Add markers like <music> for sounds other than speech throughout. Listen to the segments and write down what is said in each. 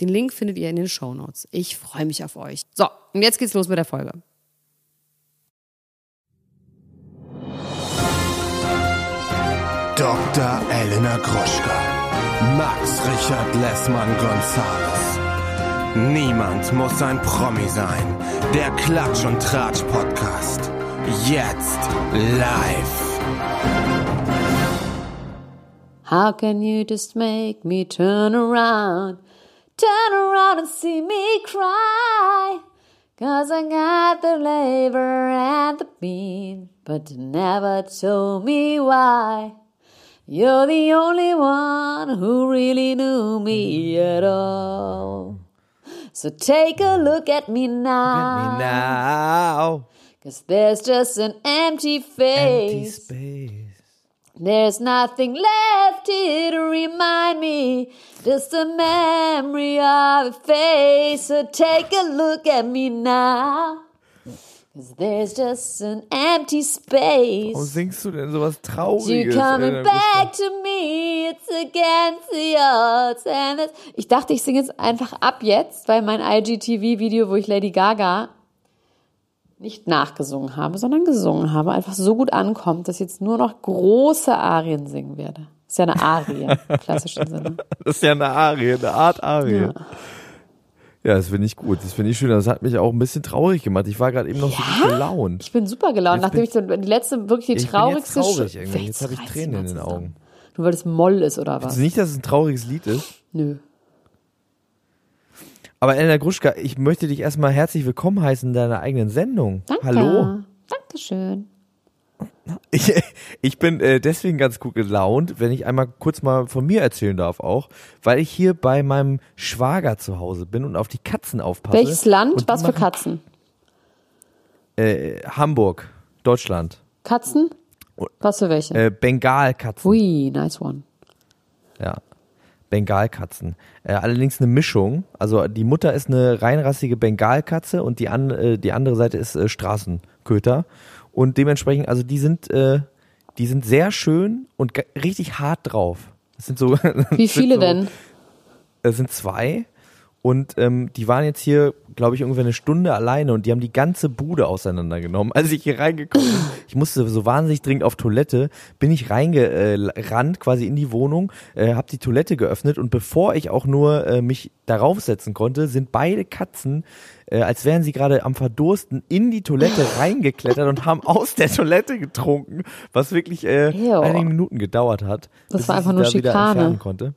Den Link findet ihr in den Show Notes. Ich freue mich auf euch. So, und jetzt geht's los mit der Folge. Dr. Elena Gruschka. Max Richard Lessmann Gonzales. Niemand muss ein Promi sein. Der Klatsch und Tratsch Podcast. Jetzt live. How can you just make me turn around? Turn around and see me cry. Cause I got the labor and the bean, but you never told me why. You're the only one who really knew me at all. So take a look at me now. Look at me now. Cause there's just an empty face. Empty space. There's nothing left here to remind me, just a memory of a face. So take a look at me now. Cause there's just an empty space. Warum singst du denn sowas Trauriges? You coming back to me, it's against the odds. And it's ich dachte, ich singe jetzt einfach ab jetzt, weil mein IGTV-Video, wo ich Lady Gaga nicht nachgesungen habe, sondern gesungen habe, einfach so gut ankommt, dass ich jetzt nur noch große Arien singen werde. ist ja eine Arie im <laughs> klassischen Sinne. Das ist ja eine Arie, eine Art Arie. Ja. Ja, das finde ich gut. Das finde ich schön. Das hat mich auch ein bisschen traurig gemacht. Ich war gerade eben noch so gut gelaunt. Ich bin super gelaunt, nachdem ich so die letzte, wirklich die Ich bin jetzt traurigste traurig irgendwie. Jetzt habe ich Tränen in den. Augen. Nur weil es Moll ist oder was? Also nicht, dass es ein trauriges Lied ist. Nö. Aber Elena Gruschka, ich möchte dich erstmal herzlich willkommen heißen in deiner eigenen Sendung. Danke. Hallo. Dankeschön. Ich, ich bin äh, deswegen ganz gut gelaunt, wenn ich einmal kurz mal von mir erzählen darf auch, weil ich hier bei meinem Schwager zu Hause bin und auf die Katzen aufpasse. Welches Land? Was für Katzen? Äh, Hamburg, Deutschland. Katzen? Was für welche? Äh, Bengalkatzen. Ui, nice one. Ja. Bengalkatzen. Äh, allerdings eine Mischung. Also die Mutter ist eine reinrassige Bengalkatze und die, an, äh, die andere Seite ist äh, Straßenköter. Und dementsprechend, also die sind, äh, die sind sehr schön und richtig hart drauf. Das sind so. <laughs> Wie viele so, denn? Es sind zwei. Und ähm, die waren jetzt hier, glaube ich, ungefähr eine Stunde alleine und die haben die ganze Bude auseinandergenommen. <laughs> Als ich hier reingekommen bin, ich musste so wahnsinnig dringend auf Toilette, bin ich reingerannt quasi in die Wohnung, äh, habe die Toilette geöffnet und bevor ich auch nur äh, mich darauf setzen konnte, sind beide Katzen, äh, als wären sie gerade am Verdursten, in die Toilette <laughs> reingeklettert und haben aus der Toilette getrunken, was wirklich äh, Ew. einige Minuten gedauert hat. Das bis war ich einfach nur da wieder Schikane. entfernen konnte.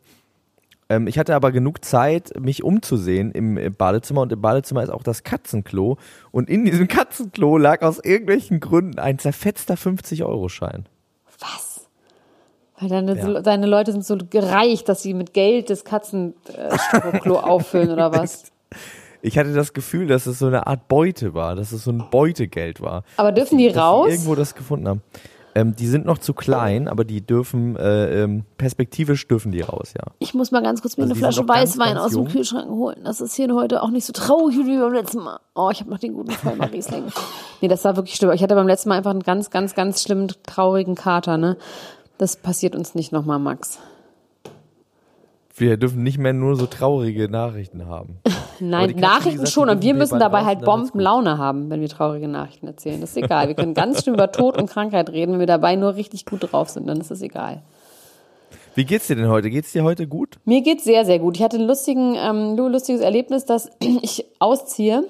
Ähm, ich hatte aber genug Zeit, mich umzusehen im äh, Badezimmer und im Badezimmer ist auch das Katzenklo und in diesem Katzenklo lag aus irgendwelchen Gründen ein zerfetzter 50-Euro-Schein. Was? Weil deine, Ja. deine Leute sind so gereicht, dass sie mit Geld das Katzenklo <laughs> auffüllen oder was? Ich hatte das Gefühl, dass es so eine Art Beute war, dass es so ein Beutegeld war. Aber dürfen die dass raus? irgendwo das gefunden haben. Ähm, die sind noch zu klein, aber die dürfen, äh, ähm, perspektivisch dürfen die raus, ja. Ich muss mal ganz kurz mir Also eine Flasche Weißwein aus dem. Kühlschrank holen. Das ist hier heute auch nicht so traurig wie beim letzten Mal. Oh, ich habe noch den guten Vollmer Riesling. Nee, das war wirklich schlimm. Ich hatte beim letzten Mal einfach einen ganz, ganz, ganz schlimmen, traurigen Kater, ne? Das passiert uns nicht nochmal, Max. Wir dürfen nicht mehr nur so traurige Nachrichten haben. <laughs> Nein, Nachrichten gesagt, schon. Und wir müssen dabei halt. Bombenlaune haben, wenn wir traurige Nachrichten erzählen. Das ist egal. Wir können ganz schön über Tod und Krankheit reden. Wenn wir dabei nur richtig gut drauf sind, dann ist das egal. Wie geht's dir denn heute? Geht's dir heute gut? Mir geht's sehr, sehr gut. Ich hatte ein lustigen, ähm, lustiges Erlebnis, dass <clears throat> ich ausziehe.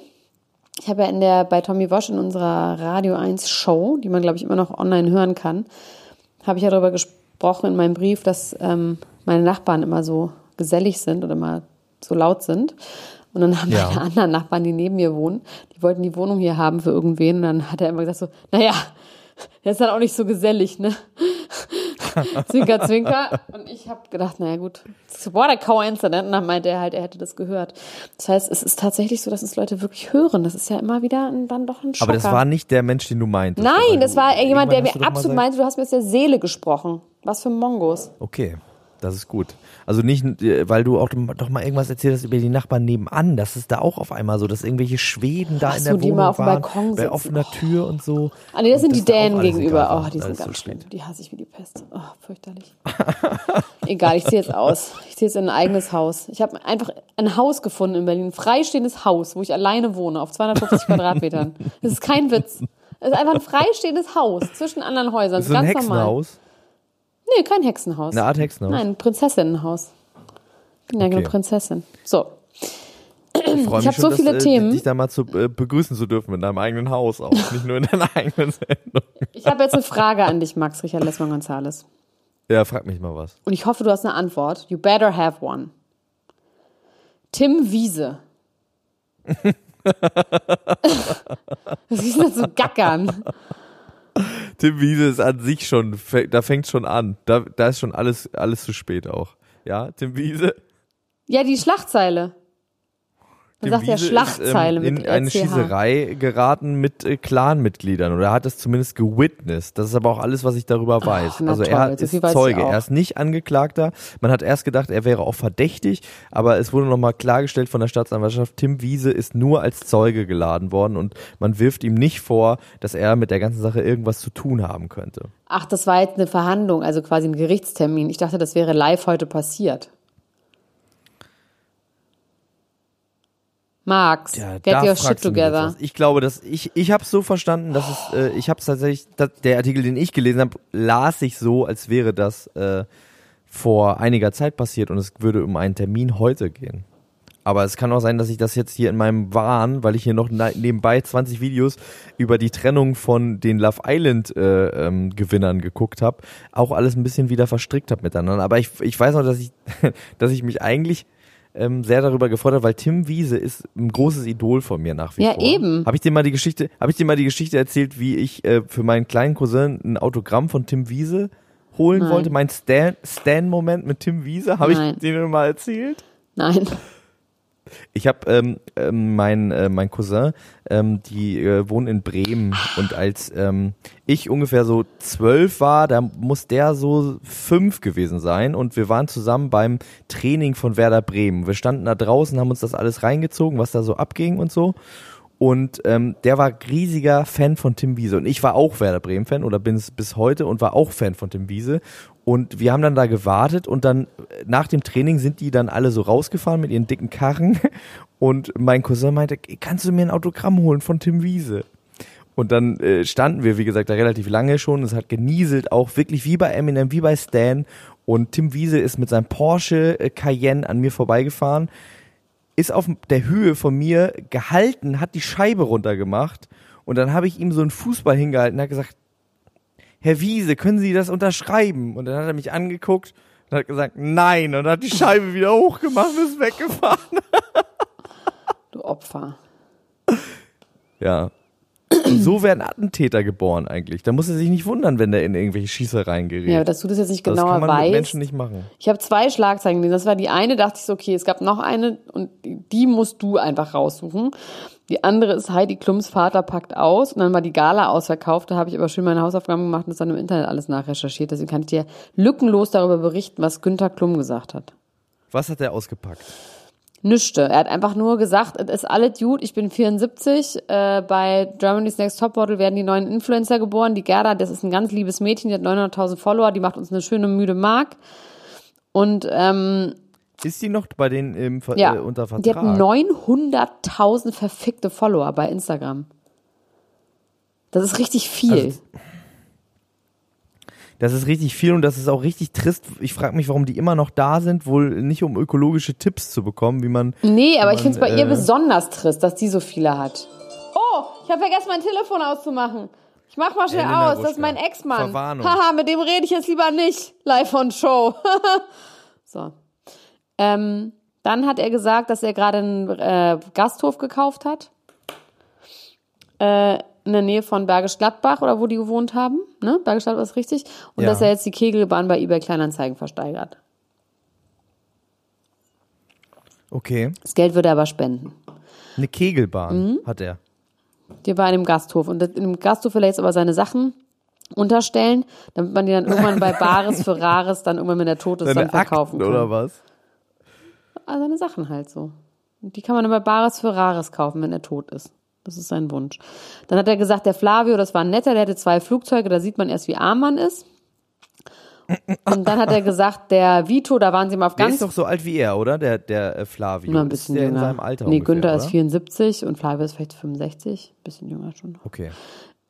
Ich habe ja in der, bei Tommy Wosch in unserer Radio 1 Show, die man, glaube ich, immer noch online hören kann, habe ich ja darüber gesprochen in meinem Brief, dass ähm, meine Nachbarn immer so gesellig sind oder immer so laut sind. Und dann haben Ja. meine anderen Nachbarn, die neben mir wohnen, die wollten die Wohnung hier haben für irgendwen. Und dann hat er immer gesagt so, naja, Der ist dann auch nicht so gesellig, ne? <laughs> zwinker, zwinker. Und ich habe gedacht, naja gut, what a coincidence. Und dann meinte er halt, er hätte das gehört. Das heißt, es ist tatsächlich so, dass es Leute wirklich hören. Das ist ja immer wieder ein, dann doch ein Schocker. Aber das war nicht der Mensch, den du meintest. Nein, das war jemand, der mir absolut meinte, du hast mir aus der Seele gesprochen. Was für Mongos. Okay, das ist gut. Also nicht, äh, weil du auch doch mal irgendwas erzählt hast über die Nachbarn nebenan. Das ist da auch auf einmal so, dass irgendwelche Schweden da Ach in so, der die Wohnung mal auf dem waren, Balkon bei sitzen. offener Tür und so. Ah, nee, das Und sind die da auch Dänen gegenüber. Oh, die sind ist so ganz schlimm. Die hasse ich wie die Pest. Oh, fürchterlich. <laughs> Egal, ich ziehe jetzt aus. Ich ziehe jetzt in ein eigenes Haus. Ich habe einfach ein Haus gefunden in Berlin. Ein freistehendes Haus, wo ich alleine wohne, auf 250 <laughs> Quadratmetern. Das ist kein Witz. Es ist einfach ein freistehendes Haus zwischen anderen Häusern. Ist so ein ganz normal. Hexenhaus? Nee, kein Hexenhaus. Eine Art Hexenhaus? Nein, ein Prinzessinnenhaus. Ich bin ja eine Okay. Prinzessin. So. Ich, Ich mich hab schon, so dass, viele äh, Themen. Dich da mal zu, äh, begrüßen zu dürfen in deinem eigenen Haus auch, <laughs> nicht nur in deiner eigenen Sendung. Ich habe jetzt eine Frage an dich, Max Richard Lessmann Gonzales. Ja, frag mich mal was. Und ich hoffe, du hast eine Antwort. You better have one. Tim Wiese. Was ist denn das so gackern? Tim Wiese ist an sich schon, da fängt schon an. Da, da ist schon alles, alles zu spät auch. Ja, Tim Wiese. Ja, die Schlagzeile. Man sagt ja Schlagzeile ist, ähm, in eine CH. Schießerei geraten mit äh, Clan-Mitgliedern oder er hat es zumindest gewitnessed. Das ist aber auch alles, was ich darüber weiß. na also er toll, so ist Zeuge, er ist nicht Angeklagter. Man hat erst gedacht, er wäre auch verdächtig, aber es wurde nochmal klargestellt von der Staatsanwaltschaft, Tim Wiese ist nur als Zeuge geladen worden und man wirft ihm nicht vor, dass er mit der ganzen Sache irgendwas zu tun haben könnte. Ach, das war jetzt eine Verhandlung, also quasi ein Gerichtstermin. Ich dachte, das wäre live heute passiert. Max, Ja, get your shit together. Ich glaube, dass ich ich habe es so verstanden, dass es äh, ich habe tatsächlich dass der Artikel, den ich gelesen habe, las ich so, als wäre das äh, vor einiger Zeit passiert und es würde um einen Termin heute gehen. Aber es kann auch sein, dass ich das jetzt hier in meinem Wahn, weil ich hier noch ne- nebenbei 20 Videos über die Trennung von den Love Island äh, ähm, Gewinnern geguckt habe, auch alles ein bisschen wieder verstrickt habe miteinander. Aber ich, ich weiß noch, dass ich, <laughs> dass ich mich eigentlich ähm, sehr darüber habe, weil Tim Wiese ist ein großes Idol von mir nach wie Ja, vor. eben. Habe ich dir mal die Geschichte, habe ich dir mal die Geschichte erzählt, wie ich äh, für meinen kleinen Cousin ein Autogramm von Tim Wiese holen Nein. wollte? Mein Stan- Stan-Moment mit Tim Wiese, habe ich dir mal erzählt? Nein. Ich habe ähm, ähm, mein äh, mein Cousin, ähm, die äh, wohnen in Bremen und als ähm, ich ungefähr so zwölf war, da muss der so fünf gewesen sein und wir waren zusammen beim Training von Werder Bremen. Wir standen da draußen, haben uns das alles reingezogen, was da so abging und so. Und ähm, der war riesiger Fan von Tim Wiese. Und ich war auch Werder Bremen-Fan oder bin es bis heute und war auch Fan von Tim Wiese. Und wir haben dann da gewartet und dann nach dem Training sind die dann alle so rausgefahren mit ihren dicken Karren. <laughs> Und mein Cousin meinte, kannst du mir ein Autogramm holen von Tim Wiese? Und dann äh, standen wir, wie gesagt, da relativ lange schon. Es hat genieselt, auch wirklich wie bei Eminem, wie bei Stan. Und Tim Wiese ist mit seinem Porsche äh, Cayenne an mir vorbeigefahren ist auf der Höhe von mir gehalten, hat die Scheibe runtergemacht und dann habe ich ihm so einen Fußball hingehalten und hat gesagt, Herr Wiese, können Sie das unterschreiben? Und dann hat er mich angeguckt und hat gesagt, nein, und hat die Scheibe wieder hochgemacht und ist weggefahren. <laughs> Du Opfer. Ja. Und so werden Attentäter geboren eigentlich. Da muss er sich nicht wundern, wenn der in irgendwelche Schießereien gerät. Ja, dass du das jetzt nicht das genauer kann man mit weißt. Menschen nicht machen. Ich habe zwei Schlagzeilen gelesen. Das war die eine, dachte ich so, okay, es gab noch eine und die musst du einfach raussuchen. Die andere ist Heidi Klums Vater packt aus und dann war die Gala ausverkauft. Da habe ich aber schön meine Hausaufgaben gemacht und das dann im Internet alles nachrecherchiert. Deswegen kann ich dir lückenlos darüber berichten, was Günther Klum gesagt hat. Was hat er ausgepackt? Nüschte. Er hat einfach nur gesagt, es ist alles gut, ich bin 74. Äh, bei Germany's Next Topmodel werden die neuen Influencer geboren. Die Gerda, das ist ein ganz liebes Mädchen, die hat 900.000 Follower, die macht uns eine schöne müde Mark. Und ähm, Ist die noch bei denen im, Ver ja, äh, unter Vertrag? die hat 900.000 verfickte Follower bei Instagram. Das ist richtig viel. Also, Das ist richtig viel und das ist auch richtig trist. Ich frage mich, warum die immer noch da sind, wohl nicht um ökologische Tipps zu bekommen, wie man. nee, aber ich man, finde es bei ihr äh, besonders trist, dass die so viele hat. Oh, ich habe vergessen, mein Telefon auszumachen. Ich mach mal schnell Elena aus, das ist mein Ex-Mann. Haha, mit dem rede ich jetzt lieber nicht. Live on Show. <laughs> so. Ähm, dann hat er gesagt, dass er gerade einen äh, Gasthof gekauft hat. Äh, in der Nähe von Bergisch Gladbach oder wo die gewohnt haben. Ne? Bergisch Gladbach ist richtig. Und Ja. dass er jetzt die Kegelbahn bei eBay Kleinanzeigen versteigert. Okay. Das Geld würde er aber spenden. Eine Kegelbahn Mhm. hat er. Die war in dem Gasthof. Und in dem Gasthof will er jetzt aber seine Sachen unterstellen, damit man die dann irgendwann bei <laughs> Bares für Rares dann irgendwann, wenn er tot ist, dann verkaufen Akten kann. oder was? Seine Sachen halt so. Und die kann man bei Bares für Rares kaufen, wenn er tot ist. Das ist sein Wunsch. Dann hat er gesagt, der Flavio, das war ein netter, der hatte zwei Flugzeuge, da sieht man erst, wie arm man ist. Und dann hat er gesagt, der Vito, da waren sie mal auf Der ganz ist doch so alt wie er, oder? Der, der äh, Flavio. immer ein Ist bisschen der jünger. in seinem Alter nee, ungefähr, Günther oder? ist 74 und Flavio ist vielleicht 65, bisschen jünger schon. Okay.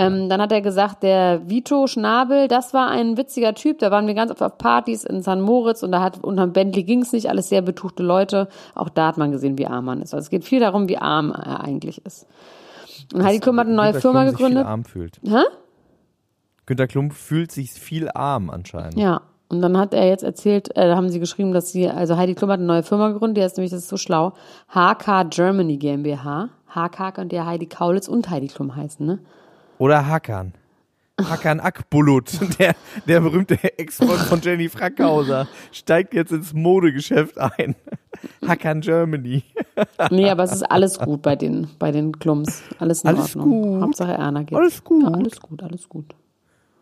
Ähm, dann hat er gesagt, der Vito Schnabel, das war ein witziger Typ. Da waren wir ganz oft auf Partys in San Moritz und da hat unterm Bentley ging's nicht, alles sehr betuchte Leute. Auch da hat man gesehen, wie arm man ist. Also es geht viel darum, wie arm er eigentlich ist. Und Heidi Klum hat eine neue Günter Firma Klum sich gegründet. Viel arm fühlt. Hä? Günter Klum fühlt sich viel arm anscheinend. Ja. Und dann hat er jetzt erzählt, äh, da haben sie geschrieben, dass sie, also Heidi Klum hat eine neue Firma gegründet, die heißt nämlich, das ist so schlau, HK Germany GmbH. HK könnte ja Heidi Kaulitz und Heidi Klum heißen, ne? Oder Hakan. Hakan Akbulut, <laughs> der, der berühmte Ex-Freund von Jenny Frackhauser, steigt jetzt ins Modegeschäft ein. <laughs> Hakan Germany. <laughs> Nee, aber es ist alles gut bei den, bei den Klums. Alles in Alles Ordnung. gut. Hauptsache Erna geht. Alles gut. Ja, alles gut, alles gut.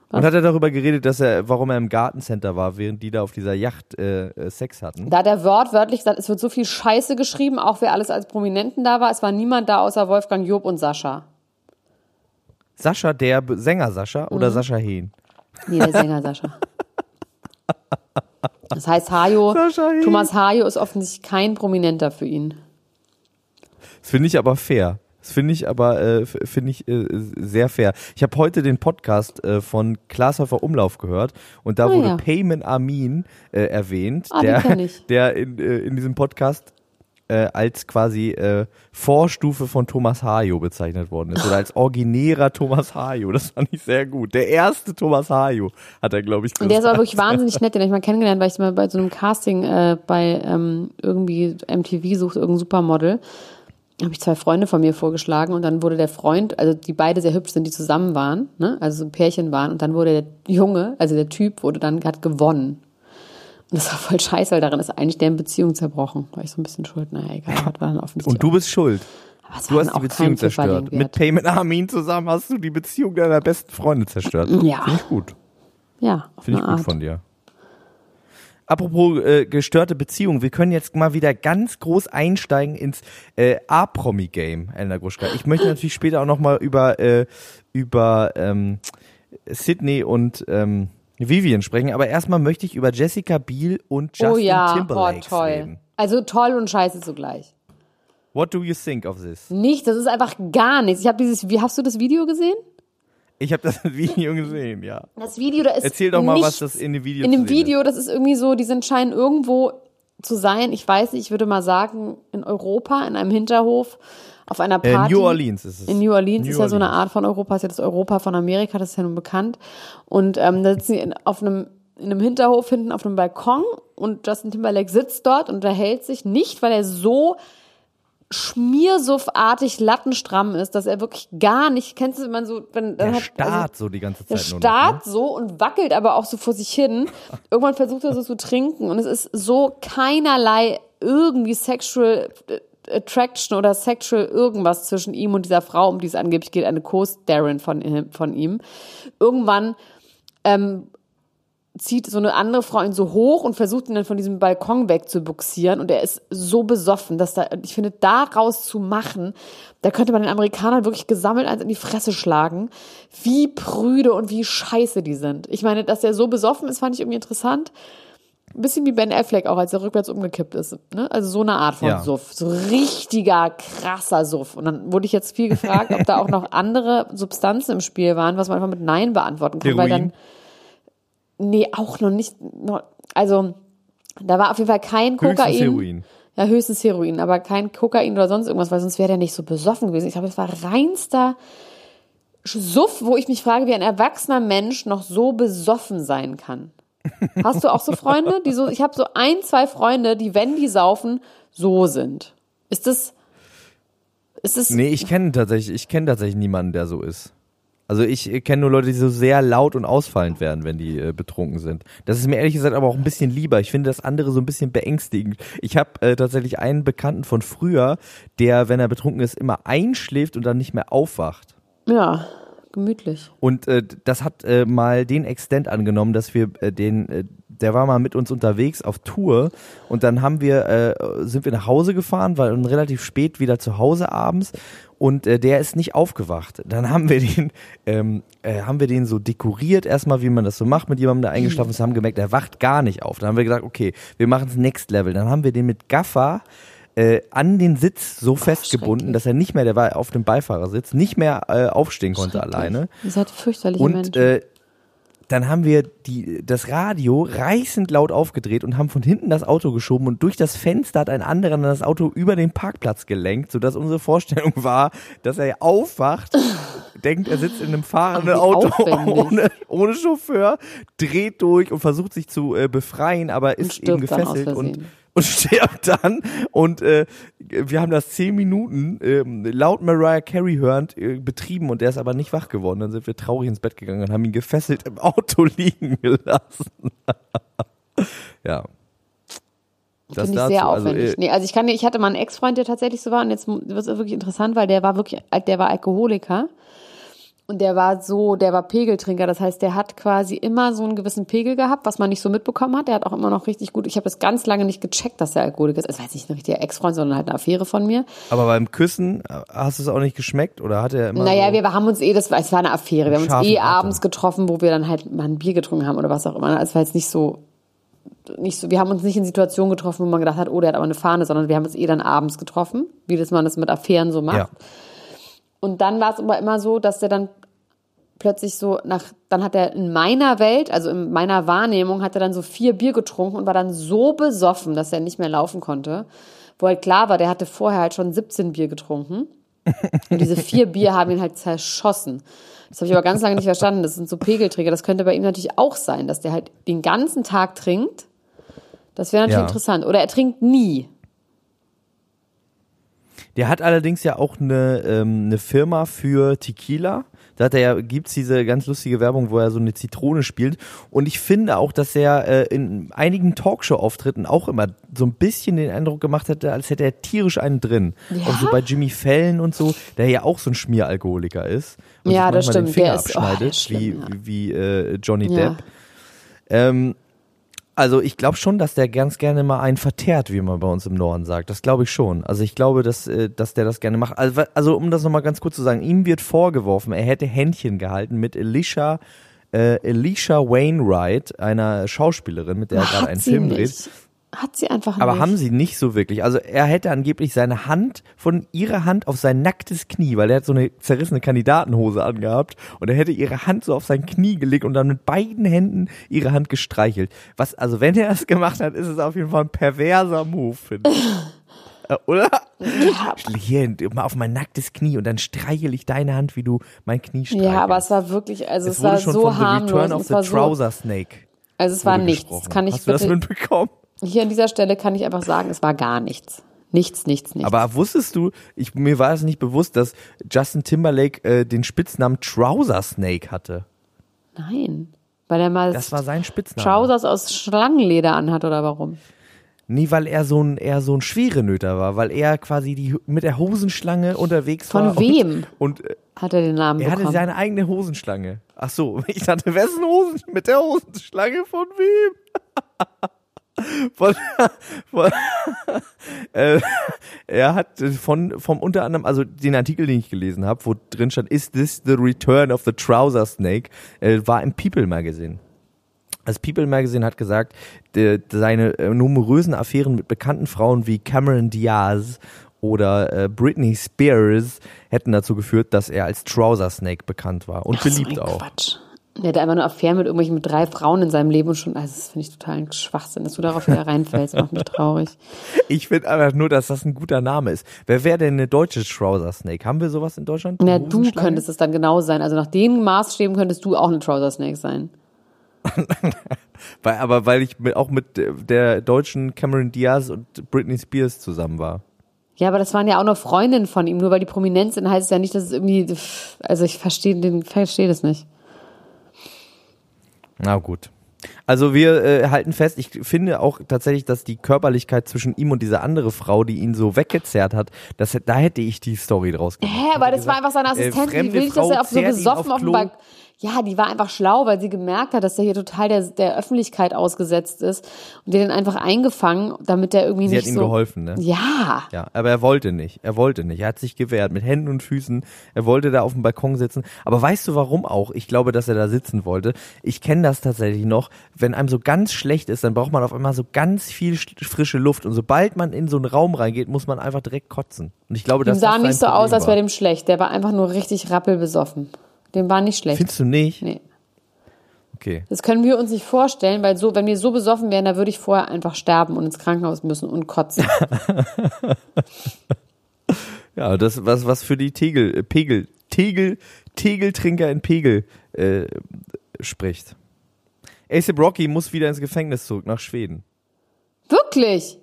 Und hat er darüber geredet, dass er, warum er im Gartencenter war, während die da auf dieser Yacht äh, äh, Sex hatten. Da hat er wortwörtlich gesagt, es wird so viel Scheiße geschrieben, auch wer alles als Prominenten da war. Es war niemand da außer Wolfgang Job und Sascha. Sascha, der Sänger Sascha oder Mhm. Sascha Hehn? Nee, der Sänger Sascha. <laughs> Das heißt, Hajo. Thomas Hajo ist offensichtlich kein Prominenter für ihn. Das finde ich aber fair. Das finde ich aber äh, finde ich äh, sehr fair. Ich habe heute den Podcast äh, von Glashäufer Umlauf gehört und da Ah, wurde ja. Payman Amin äh, erwähnt, Ah, der, <laughs> der in, äh, in diesem Podcast äh, als quasi äh, Vorstufe von Thomas Hajo bezeichnet worden ist oder als originärer Thomas Hajo. Das fand ich sehr gut. Der erste Thomas Hajo hat er, glaube ich, Und der ist aber gesagt. wirklich wahnsinnig nett, den habe ich mal kennengelernt, weil ich mal bei so einem Casting äh, bei ähm, irgendwie MTV sucht, irgendein Supermodel. habe ich zwei Freunde von mir vorgeschlagen und dann wurde der Freund, also die beide sehr hübsch sind, die zusammen waren, ne? also so ein Pärchen waren und dann wurde der Junge, also der Typ, wurde dann, hat gewonnen. Und das war voll scheiße, weil darin ist eigentlich deren Beziehung zerbrochen. War ich so ein bisschen schuld, naja, egal, hat war dann offensichtlich Und du bist schuld. Aber es Du hast die Beziehung zerstört. Mit. Payment Armin zusammen hast du die Beziehung deiner besten Freunde zerstört. Ja. Finde ich gut. Ja, Finde ich gut Art. von dir. Apropos äh, gestörte Beziehung, wir können jetzt mal wieder ganz groß einsteigen ins äh, A-Promi-Game, Elena Gruschka. Ich möchte natürlich später auch nochmal über, äh, über ähm, Sydney und ähm, Vivian sprechen, aber erstmal möchte ich über Jessica Biel und Justin oh ja, oh, Timberlake toll. reden. Also toll und scheiße zugleich. What do you think of this? Nicht, das ist einfach gar nichts. Ich habe dieses, wie hast du das Video gesehen? Ich habe das <laughs> Video gesehen, ja. Das Video, da ist Erzähl doch mal, was das in dem Video In dem Video, das ist irgendwie so, die sind scheinen irgendwo zu sein. Ich weiß nicht, ich würde mal sagen, in Europa, in einem Hinterhof, auf einer Äh, Party. New Orleans ist es. In New Orleans New ist ja so eine Orleans. Art von Europa, ist ja das Europa von Amerika, das ist ja nun bekannt. Und ähm, da sitzen sie in, auf einem, in einem Hinterhof hinten auf einem Balkon und Justin Timberlake sitzt dort und unterhält sich nicht, weil er so schmiersuffartig lattenstramm ist, dass er wirklich gar nicht, kennst du, wenn man so, wenn, dann Der hat, starrt also, so die ganze der Zeit nur noch. Ne? starrt so und wackelt aber auch so vor sich hin. <laughs> Irgendwann versucht er so zu trinken und es ist so keinerlei irgendwie sexual attraction oder sexual irgendwas zwischen ihm und dieser Frau, um die es angeblich geht, eine Co-Starin von, von ihm. Irgendwann ähm, zieht so eine andere Frau ihn so hoch und versucht ihn dann von diesem Balkon wegzubuxieren und er ist so besoffen, dass da, ich finde, daraus zu machen, da könnte man den Amerikanern wirklich gesammelt eins in die Fresse schlagen, wie prüde und wie scheiße die sind. Ich meine, dass er so besoffen ist, fand ich irgendwie interessant. Ein bisschen wie Ben Affleck auch, als er rückwärts umgekippt ist. Ne? Also so eine Art von Ja. Suff. So richtiger, krasser Suff. Und dann wurde ich jetzt viel gefragt, ob da auch noch andere Substanzen im Spiel waren, was man einfach mit Nein beantworten kann. Weil dann, Heroin? Nee, auch noch nicht. noch- Also, da war auf jeden Fall kein Höchstens Kokain. Heroin. Ja, höchstens Heroin, aber kein Kokain oder sonst irgendwas, weil sonst wäre der nicht so besoffen gewesen. Ich glaube, es war reinster Suff, wo ich mich frage, wie ein erwachsener Mensch noch so besoffen sein kann. Hast du auch so Freunde, die so, ich habe so ein, zwei Freunde, die, wenn die saufen, so sind. Ist das, ist das, Nee, ich kenne tatsächlich, ich kenne tatsächlich niemanden, der so ist. Also ich kenne nur Leute, die so sehr laut und ausfallend werden, wenn die äh, betrunken sind. Das ist mir ehrlich gesagt aber auch ein bisschen lieber. Ich finde das andere so ein bisschen beängstigend. Ich habe äh, tatsächlich einen Bekannten von früher, der, wenn er betrunken ist, immer einschläft und dann nicht mehr aufwacht. Ja, gemütlich. Und äh, das hat äh, mal den Extent angenommen, dass wir äh, den, äh, der war mal mit uns unterwegs auf Tour und dann haben wir, äh, sind wir nach Hause gefahren, weil relativ spät wieder zu Hause abends und äh, der ist nicht aufgewacht. Dann haben wir den, <laughs> ähm, äh, haben wir den so dekoriert erstmal, wie man das so macht mit jemandem, der eingeschlafen ist, haben gemerkt, der wacht gar nicht auf. Dann haben wir gesagt, okay, wir machen es Next Level. Dann haben wir den mit Gaffer äh, an den Sitz so festgebunden, dass er nicht mehr, der war auf dem Beifahrersitz, nicht mehr äh, aufstehen konnte alleine. Ihr seid fürchterliche Und Menschen. äh, dann haben wir die, das Radio reißend laut aufgedreht und haben von hinten das Auto geschoben und durch das Fenster hat ein anderer dann das Auto über den Parkplatz gelenkt, sodass unsere Vorstellung war, dass er aufwacht, <laughs> denkt, er sitzt in einem fahrenden Auto ohne, ohne Chauffeur, dreht durch und versucht sich zu äh, befreien, aber ist eben stirbt dann aus gefesselt und. Und <laughs> stirbt dann und äh, wir haben das zehn Minuten ähm, laut Mariah Carey hörend äh, betrieben und der ist aber nicht wach geworden. Dann sind wir traurig ins Bett gegangen und haben ihn gefesselt im Auto <laughs> liegen gelassen. <laughs> ja. Das Finde ich dazu. sehr Also, aufwendig. äh, nee, also ich kann, ich hatte mal einen Ex-Freund, der tatsächlich so war und jetzt wird es wirklich interessant, weil der war wirklich, der war Alkoholiker und der war so, der war Pegeltrinker. Das heißt, der hat quasi immer so einen gewissen Pegel gehabt, was man nicht so mitbekommen hat. Der hat auch immer noch richtig gut. Ich habe das ganz lange nicht gecheckt, dass er Alkoholiker ist. Es war jetzt nicht ein richtiger Ex-Freund, sondern halt eine Affäre von mir. Aber beim Küssen hast du es auch nicht geschmeckt oder hat er immer Naja, so, wir haben uns eh, das war, es war eine Affäre. Wir haben uns eh Atem. abends getroffen, wo wir dann halt mal ein Bier getrunken haben oder was auch immer. Es war jetzt nicht so, nicht so, wir haben uns nicht in Situationen getroffen, wo man gedacht hat, oh, der hat aber eine Fahne, sondern wir haben uns eh dann abends getroffen, wie das man das mit Affären so macht. ja. Und dann war es aber immer so, dass der dann plötzlich so nach, dann hat er in meiner Welt, also in meiner Wahrnehmung, hat er dann so vier Bier getrunken und war dann so besoffen, dass er nicht mehr laufen konnte. Wo halt klar war, der hatte vorher halt schon 17 Bier getrunken. Und diese vier Bier haben ihn halt zerschossen. Das habe ich aber ganz lange nicht verstanden. Das sind so Pegelträger. Das könnte bei ihm natürlich auch sein, dass der halt den ganzen Tag trinkt. Das wäre natürlich Ja. interessant. Oder er trinkt nie. Der hat allerdings ja auch eine, ähm, eine Firma für Tequila. Da hat er ja, gibt's diese ganz lustige Werbung, wo er so eine Zitrone spielt. Und ich finde auch, dass er äh, in einigen Talkshow-Auftritten auch immer so ein bisschen den Eindruck gemacht hätte, als hätte er tierisch einen drin. Ja? Auch so bei Jimmy Fallon und so, der ja auch so ein Schmieralkoholiker ist. Und Ja, das manchmal den stimmt. Finger Der ist- oh, der abschneidet, ist schlimm, wie, ja. wie äh, Johnny Ja. Depp. Ähm, also ich glaube schon, dass der ganz gerne mal einen verteert, wie man bei uns im Norden sagt. Das glaube ich schon. Also ich glaube, dass, äh, dass der das gerne macht. Also, also um das nochmal ganz kurz zu sagen, ihm wird vorgeworfen, er hätte Händchen gehalten mit Alicia, äh, Alicia Wainwright, einer Schauspielerin, mit der er gerade einen Film nicht. dreht. Hat sie einfach Aber nicht. haben sie nicht so wirklich. Also er hätte angeblich seine Hand von ihrer Hand auf sein nacktes Knie, weil er hat so eine zerrissene Kandidatenhose angehabt und er hätte ihre Hand so auf sein Knie gelegt und dann mit beiden Händen ihre Hand gestreichelt. Was, also wenn er das gemacht hat, ist es auf jeden Fall ein perverser Move, finde ich. Äh, Oder? Ja, Hier, mal auf mein nacktes Knie und dann streichel ich deine Hand, wie du mein Knie streichelst. ja, aber es war wirklich, also es, es war so harmlos. Es war so, also es war nichts. Kann ich Hast du das bitte, mitbekommen? Hier an dieser Stelle kann ich einfach sagen, es war gar nichts. Nichts, nichts, nichts. Aber wusstest du, ich, mir war es nicht bewusst, dass Justin Timberlake äh, den Spitznamen Trouser Snake hatte. Nein. Weil er mal Das war sein Spitzname. Trousers aus Schlangenleder anhat oder warum? Nee, weil er so ein, eher so ein Schwerenöter war, weil er quasi die, mit der Hosenschlange unterwegs Von war. wem? Und, und äh, Hat er den Namen er hatte bekommen? seine eigene Hosenschlange. Ach so, <laughs> ich dachte, wessen Hosen? Mit der Hosenschlange von wem? <laughs> Von, von, äh, er hat von vom unter anderem, also den Artikel, den ich gelesen habe, wo drin stand, is this the return of the trouser snake, äh, war im People Magazine. Das People Magazine hat gesagt, de, seine äh, numerösen Affären mit bekannten Frauen wie Cameron Diaz oder äh, Britney Spears hätten dazu geführt, dass er als Trouser Snake bekannt war und Ach, so beliebt ein auch. Quatsch. Der hatte einfach nur Affären mit irgendwelchen mit drei Frauen in seinem Leben und schon, also das finde ich total ein Schwachsinn, dass du darauf wieder reinfällst, macht mich traurig. <laughs> Ich finde einfach nur, dass das ein guter Name ist. Wer wäre denn eine deutsche Trouser Snake? Haben wir sowas in Deutschland? Na, du könntest es dann genau sein. Also nach den Maßstäben könntest du auch eine Trouser Snake sein. <laughs> Weil, aber weil ich mit, auch mit der- deutschen Cameron Diaz und Britney Spears zusammen war. Ja, aber das waren ja auch noch Freundinnen von ihm. Nur weil die Prominenz sind, heißt es ja nicht, dass es irgendwie. Also ich verstehe den verstehe das nicht. Na gut. Also wir äh, halten fest, ich finde auch tatsächlich, dass die Körperlichkeit zwischen ihm und dieser andere Frau, die ihn so weggezerrt hat, das, da hätte ich die Story draus gemacht. Hä, aber das war einfach seine Assistentin. die will nicht, dass er auf so besoffen auf dem Balkon ja, die war einfach schlau, weil sie gemerkt hat, dass der hier total der, der Öffentlichkeit ausgesetzt ist und den einfach eingefangen, damit der irgendwie sie nicht hat ihm so geholfen, ne? Ja. Ja, aber er wollte nicht. Er wollte nicht. Er hat sich gewehrt mit Händen und Füßen. Er wollte da auf dem Balkon sitzen. Aber weißt du warum auch? Ich glaube, dass er da sitzen wollte. Ich kenne das tatsächlich noch. Wenn einem so ganz schlecht ist, dann braucht man auf einmal so ganz viel frische Luft. Und sobald man in so einen Raum reingeht, muss man einfach direkt kotzen. Und ich glaube, dass sah das nicht so sein aus, Problem als wäre dem schlecht. Der war einfach nur richtig rappelbesoffen. Dem war nicht schlecht. Findest du nicht? Nee. Okay. Das können wir uns nicht vorstellen, weil so, wenn wir so besoffen wären, da würde ich vorher einfach sterben und ins Krankenhaus müssen und kotzen. <laughs> Ja, das was was für die Tegel äh, Pegel Tegel Tegeltrinker in Pegel äh, spricht. ASAP Rocky muss wieder ins Gefängnis zurück nach Schweden. Wirklich?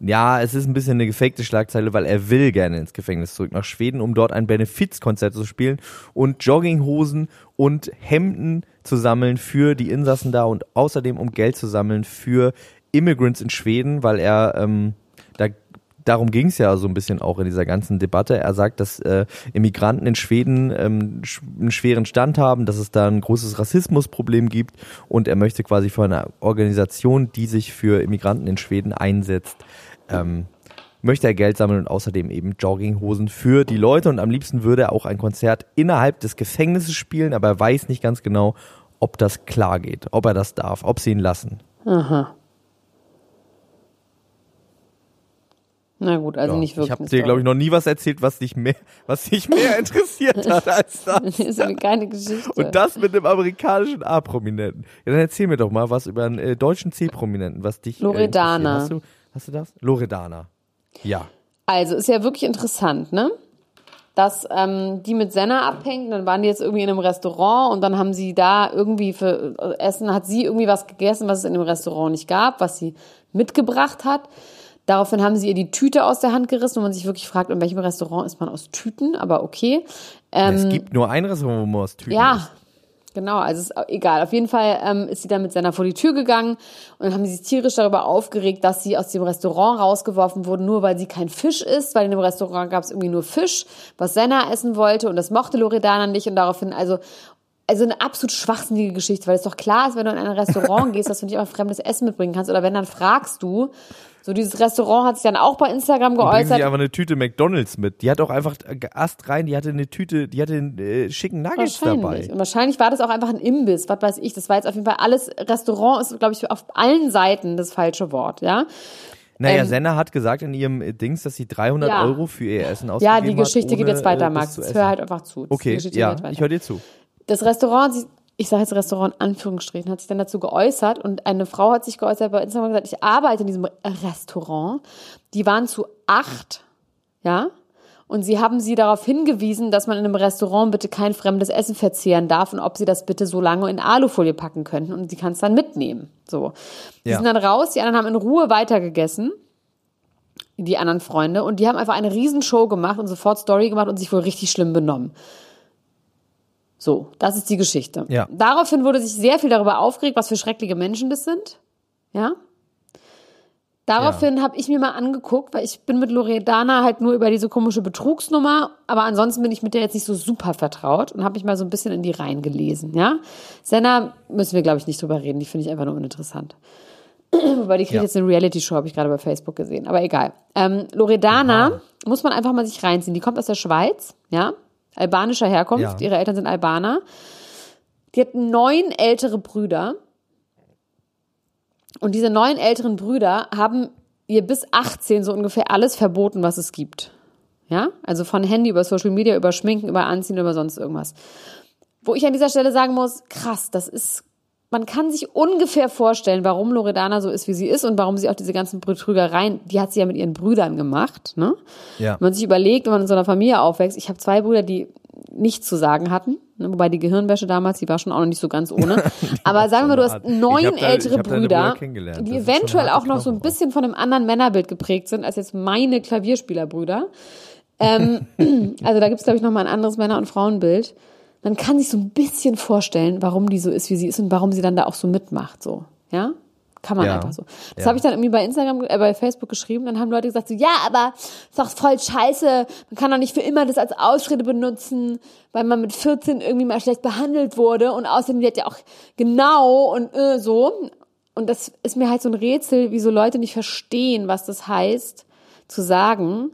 Ja, es ist ein bisschen eine gefakte Schlagzeile, weil er will gerne ins Gefängnis zurück nach Schweden, um dort ein Benefizkonzert zu spielen und Jogginghosen und Hemden zu sammeln für die Insassen da und außerdem um Geld zu sammeln für Immigrants in Schweden, weil er ähm, da darum ging es ja so ein bisschen auch in dieser ganzen Debatte. Er sagt, dass äh, Immigranten in Schweden ähm, sch einen schweren Stand haben, dass es da ein großes Rassismusproblem gibt und er möchte quasi von einer Organisation, die sich für Immigranten in Schweden einsetzt, ähm, möchte er Geld sammeln und außerdem eben Jogginghosen für die Leute und am liebsten würde er auch ein Konzert innerhalb des Gefängnisses spielen, aber er weiß nicht ganz genau, ob das klar geht, ob er das darf, ob sie ihn lassen. Aha. Na gut, also Ja, nicht wirklich. ich habe dir, glaube ich, noch nie was erzählt, was dich mehr, was dich <laughs> mehr interessiert hat als das. <laughs> das ist eine keine Geschichte. Und das mit einem amerikanischen A-Prominenten. Ja, dann erzähl mir doch mal was über einen äh, deutschen C-Prominenten, was dich. Loredana. Äh, interessiert. hast, du, hast du das? Loredana. Ja. Also ist ja wirklich interessant, ne? Dass ähm, die mit Senna abhängt, dann waren die jetzt irgendwie in einem Restaurant und dann haben sie da irgendwie für äh, Essen, hat sie irgendwie was gegessen, was es in dem Restaurant nicht gab, was sie mitgebracht hat. Daraufhin haben sie ihr die Tüte aus der Hand gerissen und man sich wirklich fragt, in welchem Restaurant ist man aus Tüten, aber okay. es gibt nur ein Restaurant, wo man aus Tüten Ähm, Ja, isst. genau, also ist egal. Auf jeden Fall ähm, ist sie dann mit Senna vor die Tür gegangen und dann haben sie sich tierisch darüber aufgeregt, dass sie aus dem Restaurant rausgeworfen wurde, nur weil sie kein Fisch isst, weil in dem Restaurant gab es irgendwie nur Fisch, was Senna essen wollte und das mochte Loredana nicht und daraufhin, also also eine absolut schwachsinnige Geschichte, weil es doch klar ist, wenn du in ein Restaurant <laughs> gehst, dass du nicht immer fremdes Essen mitbringen kannst oder wenn, dann fragst du. So dieses Restaurant hat sich dann auch bei Instagram geäußert. sie einfach eine Tüte McDonalds mit. Die hat auch einfach äh, Ast rein, die hatte eine Tüte, die hatte äh, schicken Nuggets Wahrscheinlich. dabei. Und wahrscheinlich war das auch einfach ein Imbiss, was weiß ich. Das war jetzt auf jeden Fall alles, Restaurant ist, glaube ich, auf allen Seiten das falsche Wort, ja. Naja, Ähm, Senna hat gesagt in ihrem äh, Dings, dass sie 300 Ja. Euro für ihr Essen ausgegeben Ja, hat. die Geschichte geht ohne, jetzt weiter, Max. hör halt einfach zu. Die Okay, ja, geht ich höre dir zu. Das Restaurant, hat ich sage jetzt Restaurant in Anführungsstrichen, hat sich dann dazu geäußert und eine Frau hat sich geäußert bei Instagram und gesagt, ich arbeite in diesem Restaurant. Die waren zu acht, ja, und sie haben sie darauf hingewiesen, dass man in einem Restaurant bitte kein fremdes Essen verzehren darf und ob sie das bitte so lange in Alufolie packen könnten und sie kann es dann mitnehmen. So. Die Ja. sind dann raus, die anderen haben in Ruhe weitergegessen die anderen Freunde und die haben einfach eine Riesenshow gemacht und sofort Story gemacht und sich wohl richtig schlimm benommen. So, das ist die Geschichte. Ja. Daraufhin wurde sich sehr viel darüber aufgeregt, was für schreckliche Menschen das sind. Ja. Daraufhin habe ich mir mal angeguckt, weil ich bin mit Loredana halt nur über diese komische Betrugsnummer, aber ansonsten bin ich mit der jetzt nicht so super vertraut und habe mich mal so ein bisschen in die Reihen gelesen, ja. Senna müssen wir, glaube ich, nicht drüber reden, die finde ich einfach nur uninteressant. <clears throat> Wobei die kriegt Ja. jetzt eine Reality-Show, habe ich gerade bei Facebook gesehen. Aber egal. Ähm, Loredana muss man einfach mal sich reinziehen. Die kommt aus der Schweiz, ja, albanischer Herkunft. Ja. Ihre Eltern sind Albaner. Die hat neun ältere Brüder. Und diese neun älteren Brüder haben ihr bis 18 so ungefähr alles verboten, was es gibt. Ja, also von Handy über Social Media, über Schminken, über Anziehen, über sonst irgendwas. Wo ich an dieser Stelle sagen muss, krass, das ist, man kann sich ungefähr vorstellen, warum Loredana so ist, wie sie ist und warum sie auch diese ganzen Betrügereien, die hat sie ja mit ihren Brüdern gemacht, ne? Ja. Wenn man sich überlegt, wenn man in so einer Familie aufwächst, ich habe zwei Brüder, die nichts zu sagen hatten. Ne, wobei die Gehirnwäsche damals, die war schon auch noch nicht so ganz ohne. <laughs> Aber sagen wir, du hast neun da- ältere Brüder, Brüder die eventuell auch noch so ein bisschen von einem anderen Männerbild geprägt sind als jetzt meine Klavierspielerbrüder. Ähm, <laughs> also da gibt's glaube ich, noch mal ein anderes Männer- und Frauenbild. Man kann sich so ein bisschen vorstellen, warum die so ist, wie sie ist und warum sie dann da auch so mitmacht. So, ja? Kann man Ja. einfach so. Das Ja. habe ich dann irgendwie bei Instagram, äh, bei Facebook geschrieben. Dann haben Leute gesagt so, ja, aber ist doch voll scheiße. Man kann doch nicht für immer das als Ausrede benutzen, weil man mit 14 irgendwie mal schlecht behandelt wurde und außerdem wird ja auch genau und äh, so. Und das ist mir halt so ein Rätsel, wie so Leute nicht verstehen, was das heißt, zu sagen.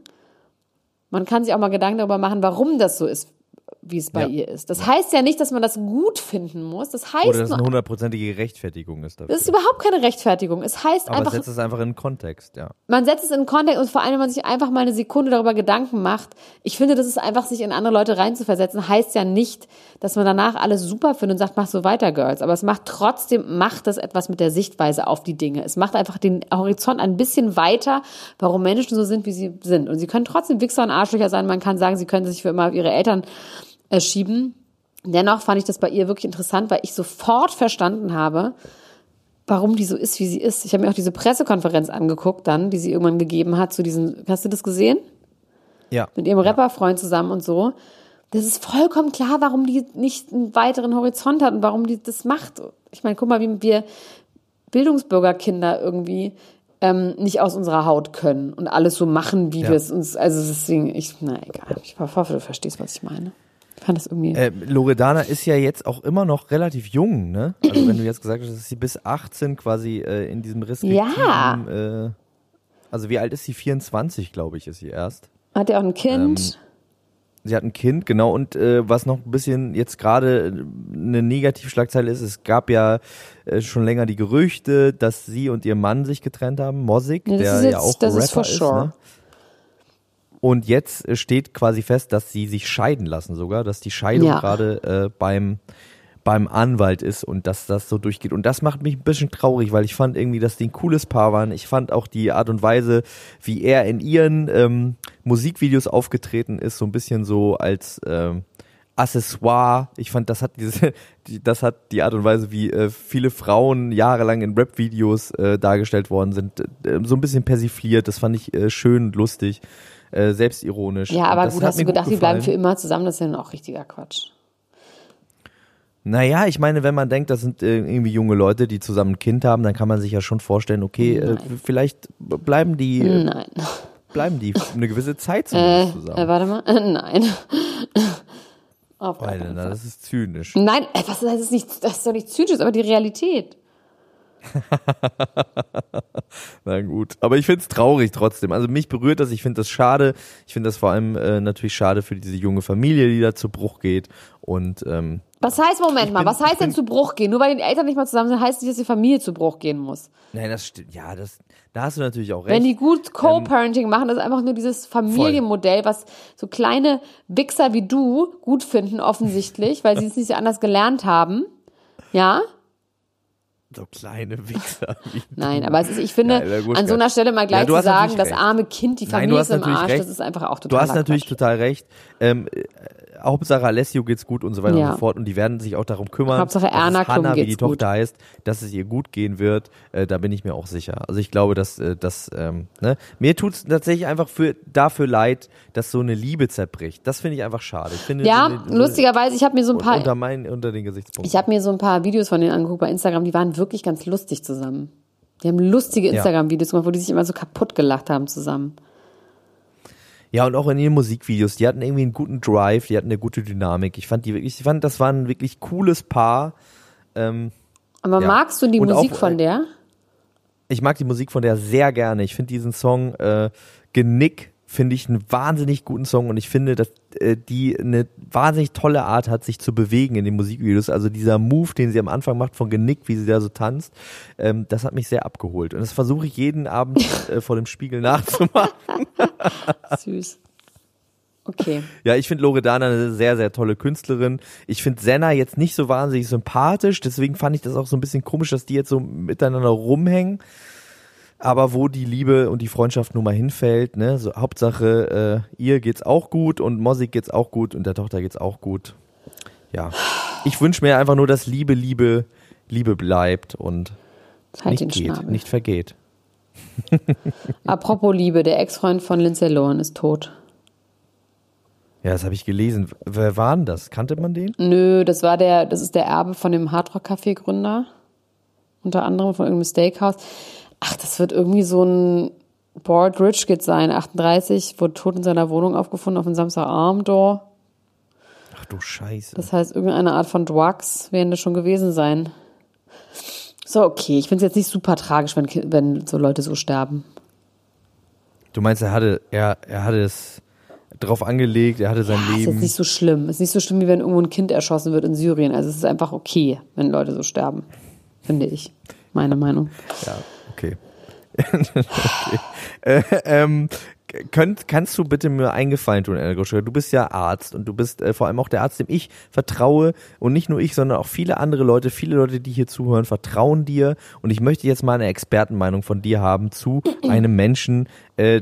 Man kann sich auch mal Gedanken darüber machen, warum das so ist, wie es bei Ja. ihr ist. Das heißt ja nicht, dass man das gut finden muss. Das heißt Oder dass es nur, eine hundertprozentige Rechtfertigung ist dafür. das ist überhaupt keine Rechtfertigung. Es heißt Aber einfach, setzt es einfach in den Kontext, ja. man setzt es in Kontext und vor allem, wenn man sich einfach mal eine Sekunde darüber Gedanken macht. Ich finde, das ist einfach, sich in andere Leute reinzuversetzen, heißt ja nicht, dass man danach alles super findet und sagt, mach so weiter, Girls. Aber es macht trotzdem, macht das etwas mit der Sichtweise auf die Dinge. Es macht einfach den Horizont ein bisschen weiter, warum Menschen so sind, wie sie sind. Und sie können trotzdem Wichser und Arschlöcher sein. Man kann sagen, sie können sich für immer auf ihre Eltern äh, schieben. Dennoch fand ich das bei ihr wirklich interessant, weil ich sofort verstanden habe, warum die so ist, wie sie ist. Ich habe mir auch diese Pressekonferenz angeguckt dann, die sie irgendwann gegeben hat zu diesen, hast du das gesehen? Ja. Mit ihrem Rapperfreund zusammen und so. Das ist vollkommen klar, warum die nicht einen weiteren Horizont hat und warum die das macht. Ich meine, guck mal, wie wir Bildungsbürgerkinder irgendwie ähm, nicht aus unserer Haut können und alles so machen, wie Ja. wir es uns, also deswegen, ich, na egal, ich hoffe, du verstehst, was ich meine. Fand das irgendwie. Äh, Loredana ist ja jetzt auch immer noch relativ jung, ne? Also wenn du jetzt gesagt hast, dass sie bis 18 quasi äh, in diesem restriktiven, Ja. äh, also wie alt ist sie? 24, glaube ich, ist sie erst. Hat er auch ein Kind? Ähm, Sie hat ein Kind, genau. Und äh, was noch ein bisschen jetzt gerade äh, eine Negativschlagzeile ist, es gab ja äh, schon länger die Gerüchte, dass sie und ihr Mann sich getrennt haben, Mosik, Nee, der ist ja jetzt- auch das Rapper ist for sure. Ne? Und jetzt äh, steht quasi fest, dass sie sich scheiden lassen sogar, dass die Scheidung Ja. gerade äh, beim beim Anwalt ist und dass das so durchgeht. Und das macht mich ein bisschen traurig, weil ich fand irgendwie, dass die ein cooles Paar waren. Ich fand auch die Art und Weise, wie er in ihren ähm, Musikvideos aufgetreten ist, so ein bisschen so als ähm, Accessoire. Ich fand, das hat diese, <laughs> die, das hat die Art und Weise, wie äh, viele Frauen jahrelang in Rap-Videos äh, dargestellt worden sind, äh, so ein bisschen persifliert. Das fand ich äh, schön und lustig, äh, selbstironisch. ja, aber gut, hast du gedacht, die bleiben für immer zusammen? Das ist ja dann auch richtiger Quatsch. Naja, ich meine, wenn man denkt, das sind äh, irgendwie junge Leute, die zusammen ein Kind haben, dann kann man sich ja schon vorstellen, okay, äh, vielleicht bleiben die, äh, Nein. bleiben die <laughs> eine gewisse Zeit Äh, zumindest äh, zusammen. warte mal. Äh, <laughs> nein. Auf Alter, na, das ist zynisch. Nein, äh, was das ist nicht, das ist doch nicht zynisch, aber die Realität. <laughs> Na gut, aber ich find's traurig trotzdem. Also mich berührt das, ich find das schade. Ich find das vor allem äh, natürlich schade für diese junge Familie, die da zu Bruch geht. Und ähm, Was heißt, Moment mal, bin- was heißt denn zu Bruch gehen? Nur weil die Eltern nicht mal zusammen sind, heißt nicht, dass die Familie zu Bruch gehen muss. nein, das stimmt. Ja, das, da hast du natürlich auch recht. Wenn die gut Co-Parenting machen, das ist einfach nur dieses Familienmodell, was so kleine Wichser wie du gut finden, offensichtlich, weil sie es nicht so anders gelernt haben. Ja? So kleine Wichser. Nein, du. aber es ist, ich finde, Ja, gut, an so einer Stelle mal gleich Ja, du zu sagen, das arme Kind, die Nein, Familie du ist im Arsch, recht. das ist einfach auch Du total hast natürlich total recht. Ähm, äh, Hauptsache Alessio geht's gut und so weiter Ja. und so fort und die werden sich auch darum kümmern. Hauptsache dass Erna es Hanna, wie die geht's Tochter gut. heißt, dass es ihr gut gehen wird. Äh, da bin ich mir auch sicher. Also ich glaube, dass äh, dass ähm, ne? mir tut's tatsächlich einfach für dafür leid, dass so eine Liebe zerbricht. Das finde ich einfach schade. Ich finde Ja, so eine- lustigerweise, ich habe mir so ein paar unter meinen unter den Gesichtspunkten. Ich habe mir so ein paar Videos von denen angeguckt bei Instagram, die waren wirklich ganz lustig zusammen. Die haben lustige Instagram-Videos gemacht, wo die sich immer so kaputt gelacht haben zusammen. Ja, und auch in ihren Musikvideos, die hatten irgendwie einen guten Drive, die hatten eine gute Dynamik. Ich fand die wirklich, ich fand, das war ein wirklich cooles Paar. Ähm, Aber Ja. magst du die Und Musik auch, von äh, der? ich mag die Musik von der sehr gerne. Ich finde diesen Song äh, Genick finde ich einen wahnsinnig guten Song und ich finde, dass äh, die eine wahnsinnig tolle Art hat, sich zu bewegen in den Musikvideos. Also dieser Move, den sie am Anfang macht von Genick, wie sie da so tanzt, ähm, das hat mich sehr abgeholt. Und das versuche ich jeden Abend <laughs> äh, vor dem Spiegel nachzumachen. <laughs> Süß. Okay. Ja, ich finde Loredana eine sehr, sehr tolle Künstlerin. Ich finde Senna jetzt nicht so wahnsinnig sympathisch, deswegen fand ich das auch so ein bisschen komisch, dass die jetzt so miteinander rumhängen. Aber wo die Liebe und die Freundschaft nun mal hinfällt, ne, so Hauptsache äh, ihr geht's auch gut und Mosik geht's auch gut und der Tochter geht's auch gut. Ja. Ich wünsche mir einfach nur, dass Liebe, Liebe, Liebe bleibt und Halt nicht geht, Schnabel. nicht vergeht. <laughs> Apropos Liebe, der Ex-Freund von Lindsay Lohan ist tot. Ja, das habe ich gelesen. Wer war denn das? Kannte man den? Nö, das war der, das ist der Erbe von dem Hardrock-Café-Gründer. Unter anderem von irgendeinem Steakhouse. Ach, das wird irgendwie so ein Bored Rich Kid sein. 38, wurde tot in seiner Wohnung aufgefunden auf dem Samstagabend. Ach du Scheiße. Das heißt, irgendeine Art von Drugs werden das schon gewesen sein. So, okay. Ich finde es jetzt nicht super tragisch, wenn, wenn so Leute so sterben. Du meinst, er hatte, er, er hatte es drauf angelegt, er hatte sein Das ist jetzt Leben. nicht so schlimm. Es ist nicht so schlimm, wie wenn irgendwo ein Kind erschossen wird in Syrien. Also es ist einfach okay, wenn Leute so sterben. Finde ich. Meine Meinung. Ja, okay. <laughs> okay. Äh, ähm, könnt, kannst du bitte mir einen Gefallen tun, Elena Gruschka? Du bist ja Arzt und du bist äh, vor allem auch der Arzt, dem ich vertraue und nicht nur ich, sondern auch viele andere Leute, viele Leute, die hier zuhören, vertrauen dir und ich möchte jetzt mal eine Expertenmeinung von dir haben zu <clears throat> einem Menschen, äh,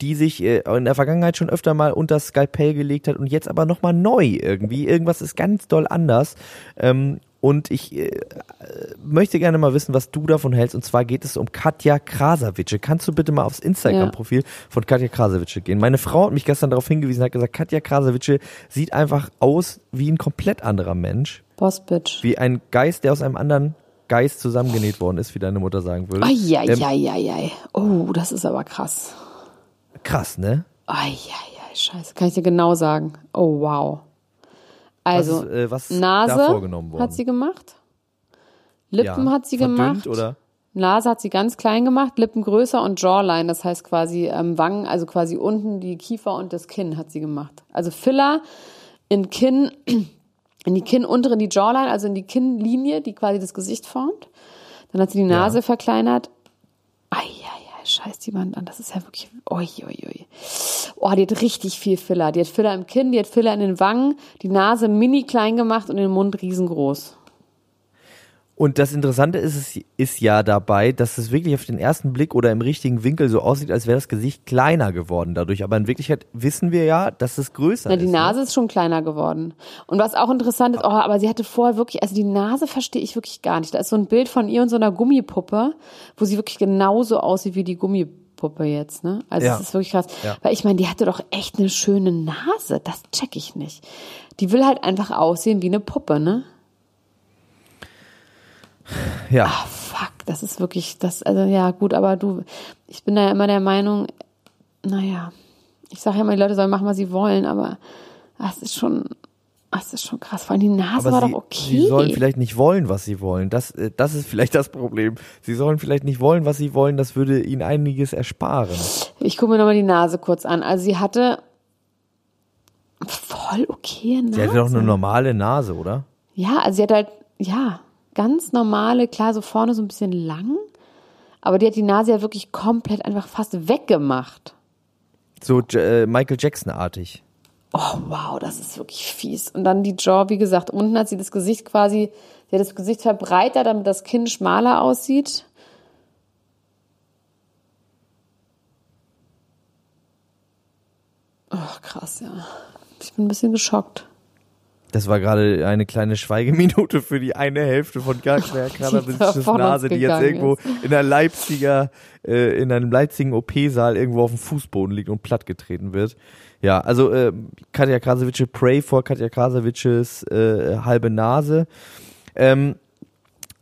die sich äh, in der Vergangenheit schon öfter mal unter Skalpell gelegt hat und jetzt aber nochmal neu irgendwie. Irgendwas ist ganz doll anders. Ähm, und ich äh, möchte gerne mal wissen, was du davon hältst. Und zwar geht es um Katja Krasavice. Kannst du bitte mal aufs Instagram-Profil von Katja Krasavice gehen? Meine Frau hat mich gestern darauf hingewiesen, hat gesagt, Katja Krasavice sieht einfach aus wie ein komplett anderer Mensch. Boss Bitch. Wie ein Geist, der aus einem anderen Geist zusammengenäht worden ist, wie deine Mutter sagen würde. Ähm, Eieieiei. Oh, das ist aber krass. krass, ne? Eieiei, scheiße. Kann ich dir genau sagen. Oh, wow. Also, was ist, äh, was Nase hat sie gemacht. Lippen Ja. hat sie gemacht. Oder? Nase hat sie ganz klein gemacht, Lippen größer und Jawline, das heißt quasi ähm, Wangen, also quasi unten die Kiefer und das Kinn hat sie gemacht. Also Filler in Kinn, <clears throat> in die Kinn untere, in die Jawline, also in die Kinnlinie, die quasi das Gesicht formt. Dann hat sie die Nase verkleinert. Eieiei, scheiß die Wand an, das ist ja wirklich, oi, oi, oi. Oh, die hat richtig viel Filler. Die hat Filler im Kinn, die hat Filler in den Wangen, die Nase mini klein gemacht und den Mund riesengroß. Und das Interessante ist, es ist ja dabei, dass es wirklich auf den ersten Blick oder im richtigen Winkel so aussieht, als wäre das Gesicht kleiner geworden dadurch. Aber in Wirklichkeit wissen wir ja, dass es größer Na, ist. die ne? Nase ist schon kleiner geworden. Und was auch interessant ist, oh, aber sie hatte vorher wirklich, also die Nase verstehe ich wirklich gar nicht. Da ist so ein Bild von ihr und so einer Gummipuppe, wo sie wirklich genauso aussieht wie die Gummipuppe jetzt, ne? Also Ja. das ist wirklich krass. Ja. Weil ich meine, die hatte doch echt eine schöne Nase. Das check ich nicht. Die will halt einfach aussehen wie eine Puppe, ne? Ja, Ah, fuck, das ist wirklich, das, also ja, gut, aber du, ich bin da ja immer der Meinung, naja, ich sage ja immer, die Leute sollen machen, was sie wollen, aber das ist schon, das ist schon krass. Vor allem die Nase war aber sie, doch okay. sie sollen vielleicht nicht wollen, was sie wollen. Das, äh, das ist vielleicht das Problem. Sie sollen vielleicht nicht wollen, was sie wollen. Das würde ihnen einiges ersparen. Ich gucke mir nochmal die Nase kurz an. Also sie hatte voll okay Nase. Sie hatte doch eine normale Nase, oder? Ja, also sie hat halt, ja, ganz normale, klar, so vorne so ein bisschen lang. Aber die hat die Nase ja wirklich komplett einfach fast weggemacht. So äh, Michael Jackson-artig. Oh, wow, das ist wirklich fies. Und dann die Jaw, wie gesagt, unten hat sie das Gesicht quasi, sie hat das Gesicht verbreitert, damit das Kinn schmaler aussieht. Oh, krass, ja. Ich bin ein bisschen geschockt. Das war gerade eine kleine Schweigeminute für die eine Hälfte von <laughs> von uns Nase, die jetzt irgendwo ist. in einer Leipziger, äh, in einem Leipzigen OP-Saal irgendwo auf dem Fußboden liegt und plattgetreten wird. Ja, also äh, Katja Krasavice, pray for Katja Krasavices äh, halbe Nase. Ähm,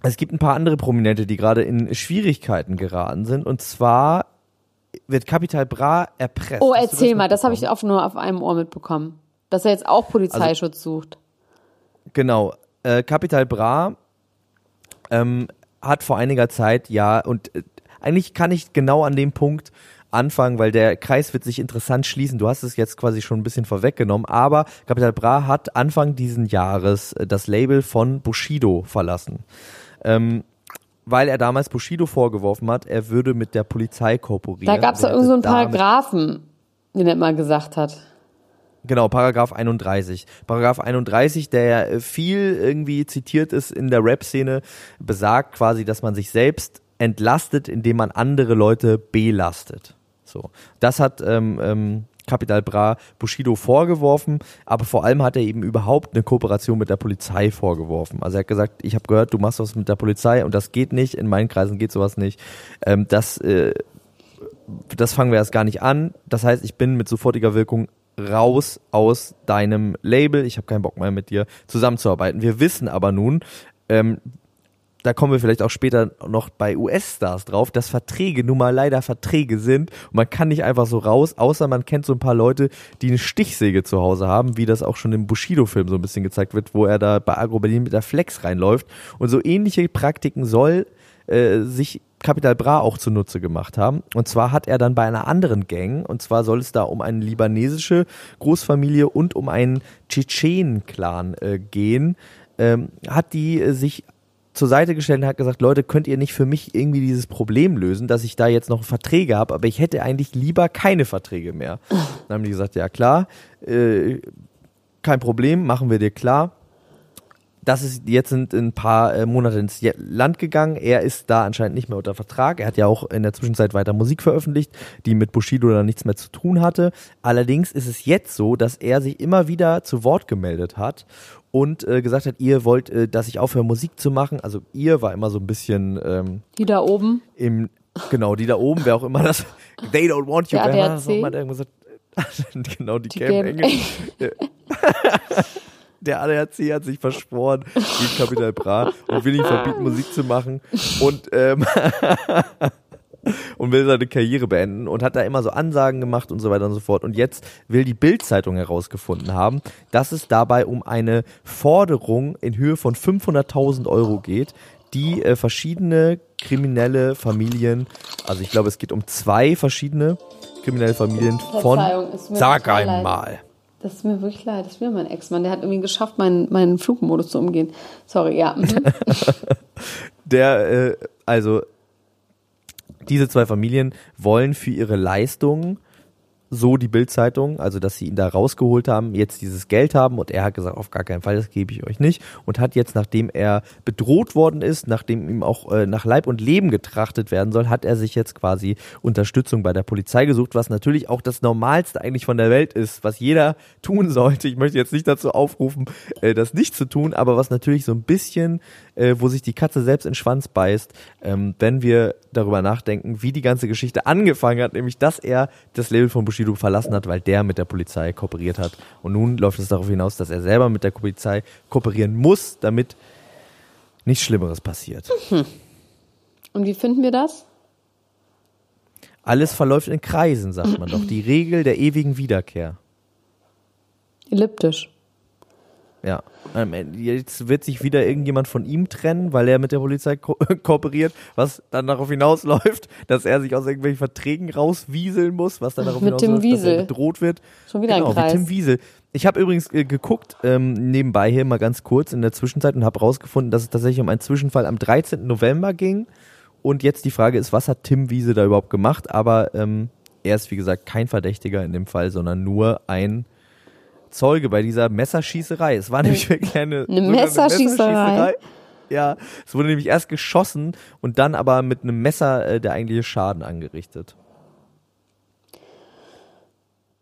es gibt ein paar andere Prominente, die gerade in Schwierigkeiten geraten sind. Und zwar wird Capital Bra erpresst. Oh, erzähl das mal, das habe ich auf, nur auf einem Ohr mitbekommen. Dass er jetzt auch Polizeischutz sucht. Genau. Äh, Capital Bra ähm, hat vor einiger Zeit, ja, und äh, eigentlich kann ich genau an dem Punkt anfangen, weil der Kreis wird sich interessant schließen. Du hast es jetzt quasi schon ein bisschen vorweggenommen, aber Capital Bra hat Anfang diesen Jahres äh, das Label von Bushido verlassen. Ähm, weil er damals Bushido vorgeworfen hat, er würde mit der Polizei kooperieren. Da gab es doch werde irgend so Paragraphen, den er immer gesagt hat. Genau, Paragraph 31. Paragraph 31, der äh, viel irgendwie zitiert ist in der Rap-Szene, besagt quasi, dass man sich selbst entlastet, indem man andere Leute belastet. So, das hat ähm, ähm, Capital Bra Bushido vorgeworfen, aber vor allem hat er eben überhaupt eine Kooperation mit der Polizei vorgeworfen. Also er hat gesagt, ich habe gehört, du machst was mit der Polizei und das geht nicht, in meinen Kreisen geht sowas nicht. Ähm, das, äh, das fangen wir erst gar nicht an. Das heißt, ich bin mit sofortiger Wirkung raus aus deinem Label. Ich habe keinen Bock mehr mit dir zusammenzuarbeiten. Wir wissen aber nun, ähm, da kommen wir vielleicht auch später noch bei US-Stars drauf, dass Verträge nun mal leider Verträge sind und man kann nicht einfach so raus, außer man kennt so ein paar Leute, die eine Stichsäge zu Hause haben, wie das auch schon im Bushido-Film so ein bisschen gezeigt wird, wo er da bei Agro Berlin mit der Flex reinläuft und so ähnliche Praktiken soll äh, sich Capital Bra auch zunutze gemacht haben. Und zwar hat er dann bei einer anderen Gang, und zwar soll es da um eine libanesische Großfamilie und um einen Tschetschenen-Clan äh, gehen, ähm, hat die äh, sich zur Seite gestellt und hat gesagt, Leute, könnt ihr nicht für mich irgendwie dieses Problem lösen, dass ich da jetzt noch Verträge habe, aber ich hätte eigentlich lieber keine Verträge mehr. Dann haben die gesagt, ja klar, äh, kein Problem, machen wir dir klar. Das ist jetzt sind ein paar äh, Monate ins Land gegangen. Er ist da anscheinend nicht mehr unter Vertrag. Er hat ja auch in der Zwischenzeit weiter Musik veröffentlicht, die mit Bushido dann nichts mehr zu tun hatte. Allerdings ist es jetzt so, dass er sich immer wieder zu Wort gemeldet hat und äh, gesagt hat, ihr wollt, äh, dass ich aufhöre Musik zu machen. Also ihr war immer so ein bisschen ähm, die da oben. Im genau, die da oben, wer auch immer das. They don't want you. Der wer war das gesagt? <laughs> genau, die, Die Game- Engel. <laughs> <laughs> Der ADAC hat sich verschworen gegen Capital Bra und will ihm verbieten, Musik zu machen. Und ähm, <laughs> und will seine Karriere beenden und hat da immer so Ansagen gemacht und so weiter und so fort. Und jetzt will die Bild-Zeitung herausgefunden haben, dass es dabei um eine Forderung in Höhe von 500.000 Euro geht, die äh, verschiedene kriminelle Familien, also ich glaube, es geht um zwei verschiedene kriminelle Familien von, sag einmal, Das ist mir wirklich leid. Das ist wieder mein Ex-Mann. Der hat irgendwie geschafft, meinen, meinen Flugmodus zu umgehen. Sorry, ja. Mhm. <laughs> der, äh, also diese zwei Familien wollen für ihre Leistungen so die Bildzeitung, also dass sie ihn da rausgeholt haben, jetzt dieses Geld haben und er hat gesagt, auf gar keinen Fall, das gebe ich euch nicht und hat jetzt, nachdem er bedroht worden ist, nachdem ihm auch äh, nach Leib und Leben getrachtet werden soll, hat er sich jetzt quasi Unterstützung bei der Polizei gesucht, was natürlich auch das Normalste eigentlich von der Welt ist, was jeder tun sollte. Ich möchte jetzt nicht dazu aufrufen, äh, das nicht zu tun, aber was natürlich so ein bisschen, äh, wo sich die Katze selbst in den Schwanz beißt, ähm, wenn wir darüber nachdenken, wie die ganze Geschichte angefangen hat, nämlich dass er das Label von Bushido verlassen hat, weil der mit der Polizei kooperiert hat. Und nun läuft es darauf hinaus, dass er selber mit der Polizei kooperieren muss, damit nichts Schlimmeres passiert. Und wie finden wir das? Alles verläuft in Kreisen, sagt man doch. Die Regel der ewigen Wiederkehr. Elliptisch. Ja. Ähm, Jetzt wird sich wieder irgendjemand von ihm trennen, weil er mit der Polizei ko <laughs> kooperiert, was dann darauf hinausläuft, dass er sich aus irgendwelchen Verträgen rauswieseln muss, was dann darauf Mit hinausläuft, dass er bedroht wird. Schon wieder ein genau, Kreis. Wie Tim Wiesel. Ich habe übrigens äh, geguckt, ähm, nebenbei hier mal ganz kurz in der Zwischenzeit und habe rausgefunden, dass es tatsächlich um einen Zwischenfall am 13. November ging. Und jetzt die Frage ist, was hat Tim Wiese da überhaupt gemacht? Aber ähm, er ist, wie gesagt, kein Verdächtiger in dem Fall, sondern nur ein Zeuge bei dieser Messerschießerei. Es war nämlich eine, Eine sogar Messerschießerei? Ja, es wurde nämlich erst geschossen und dann aber mit einem Messer äh, der eigentliche Schaden angerichtet.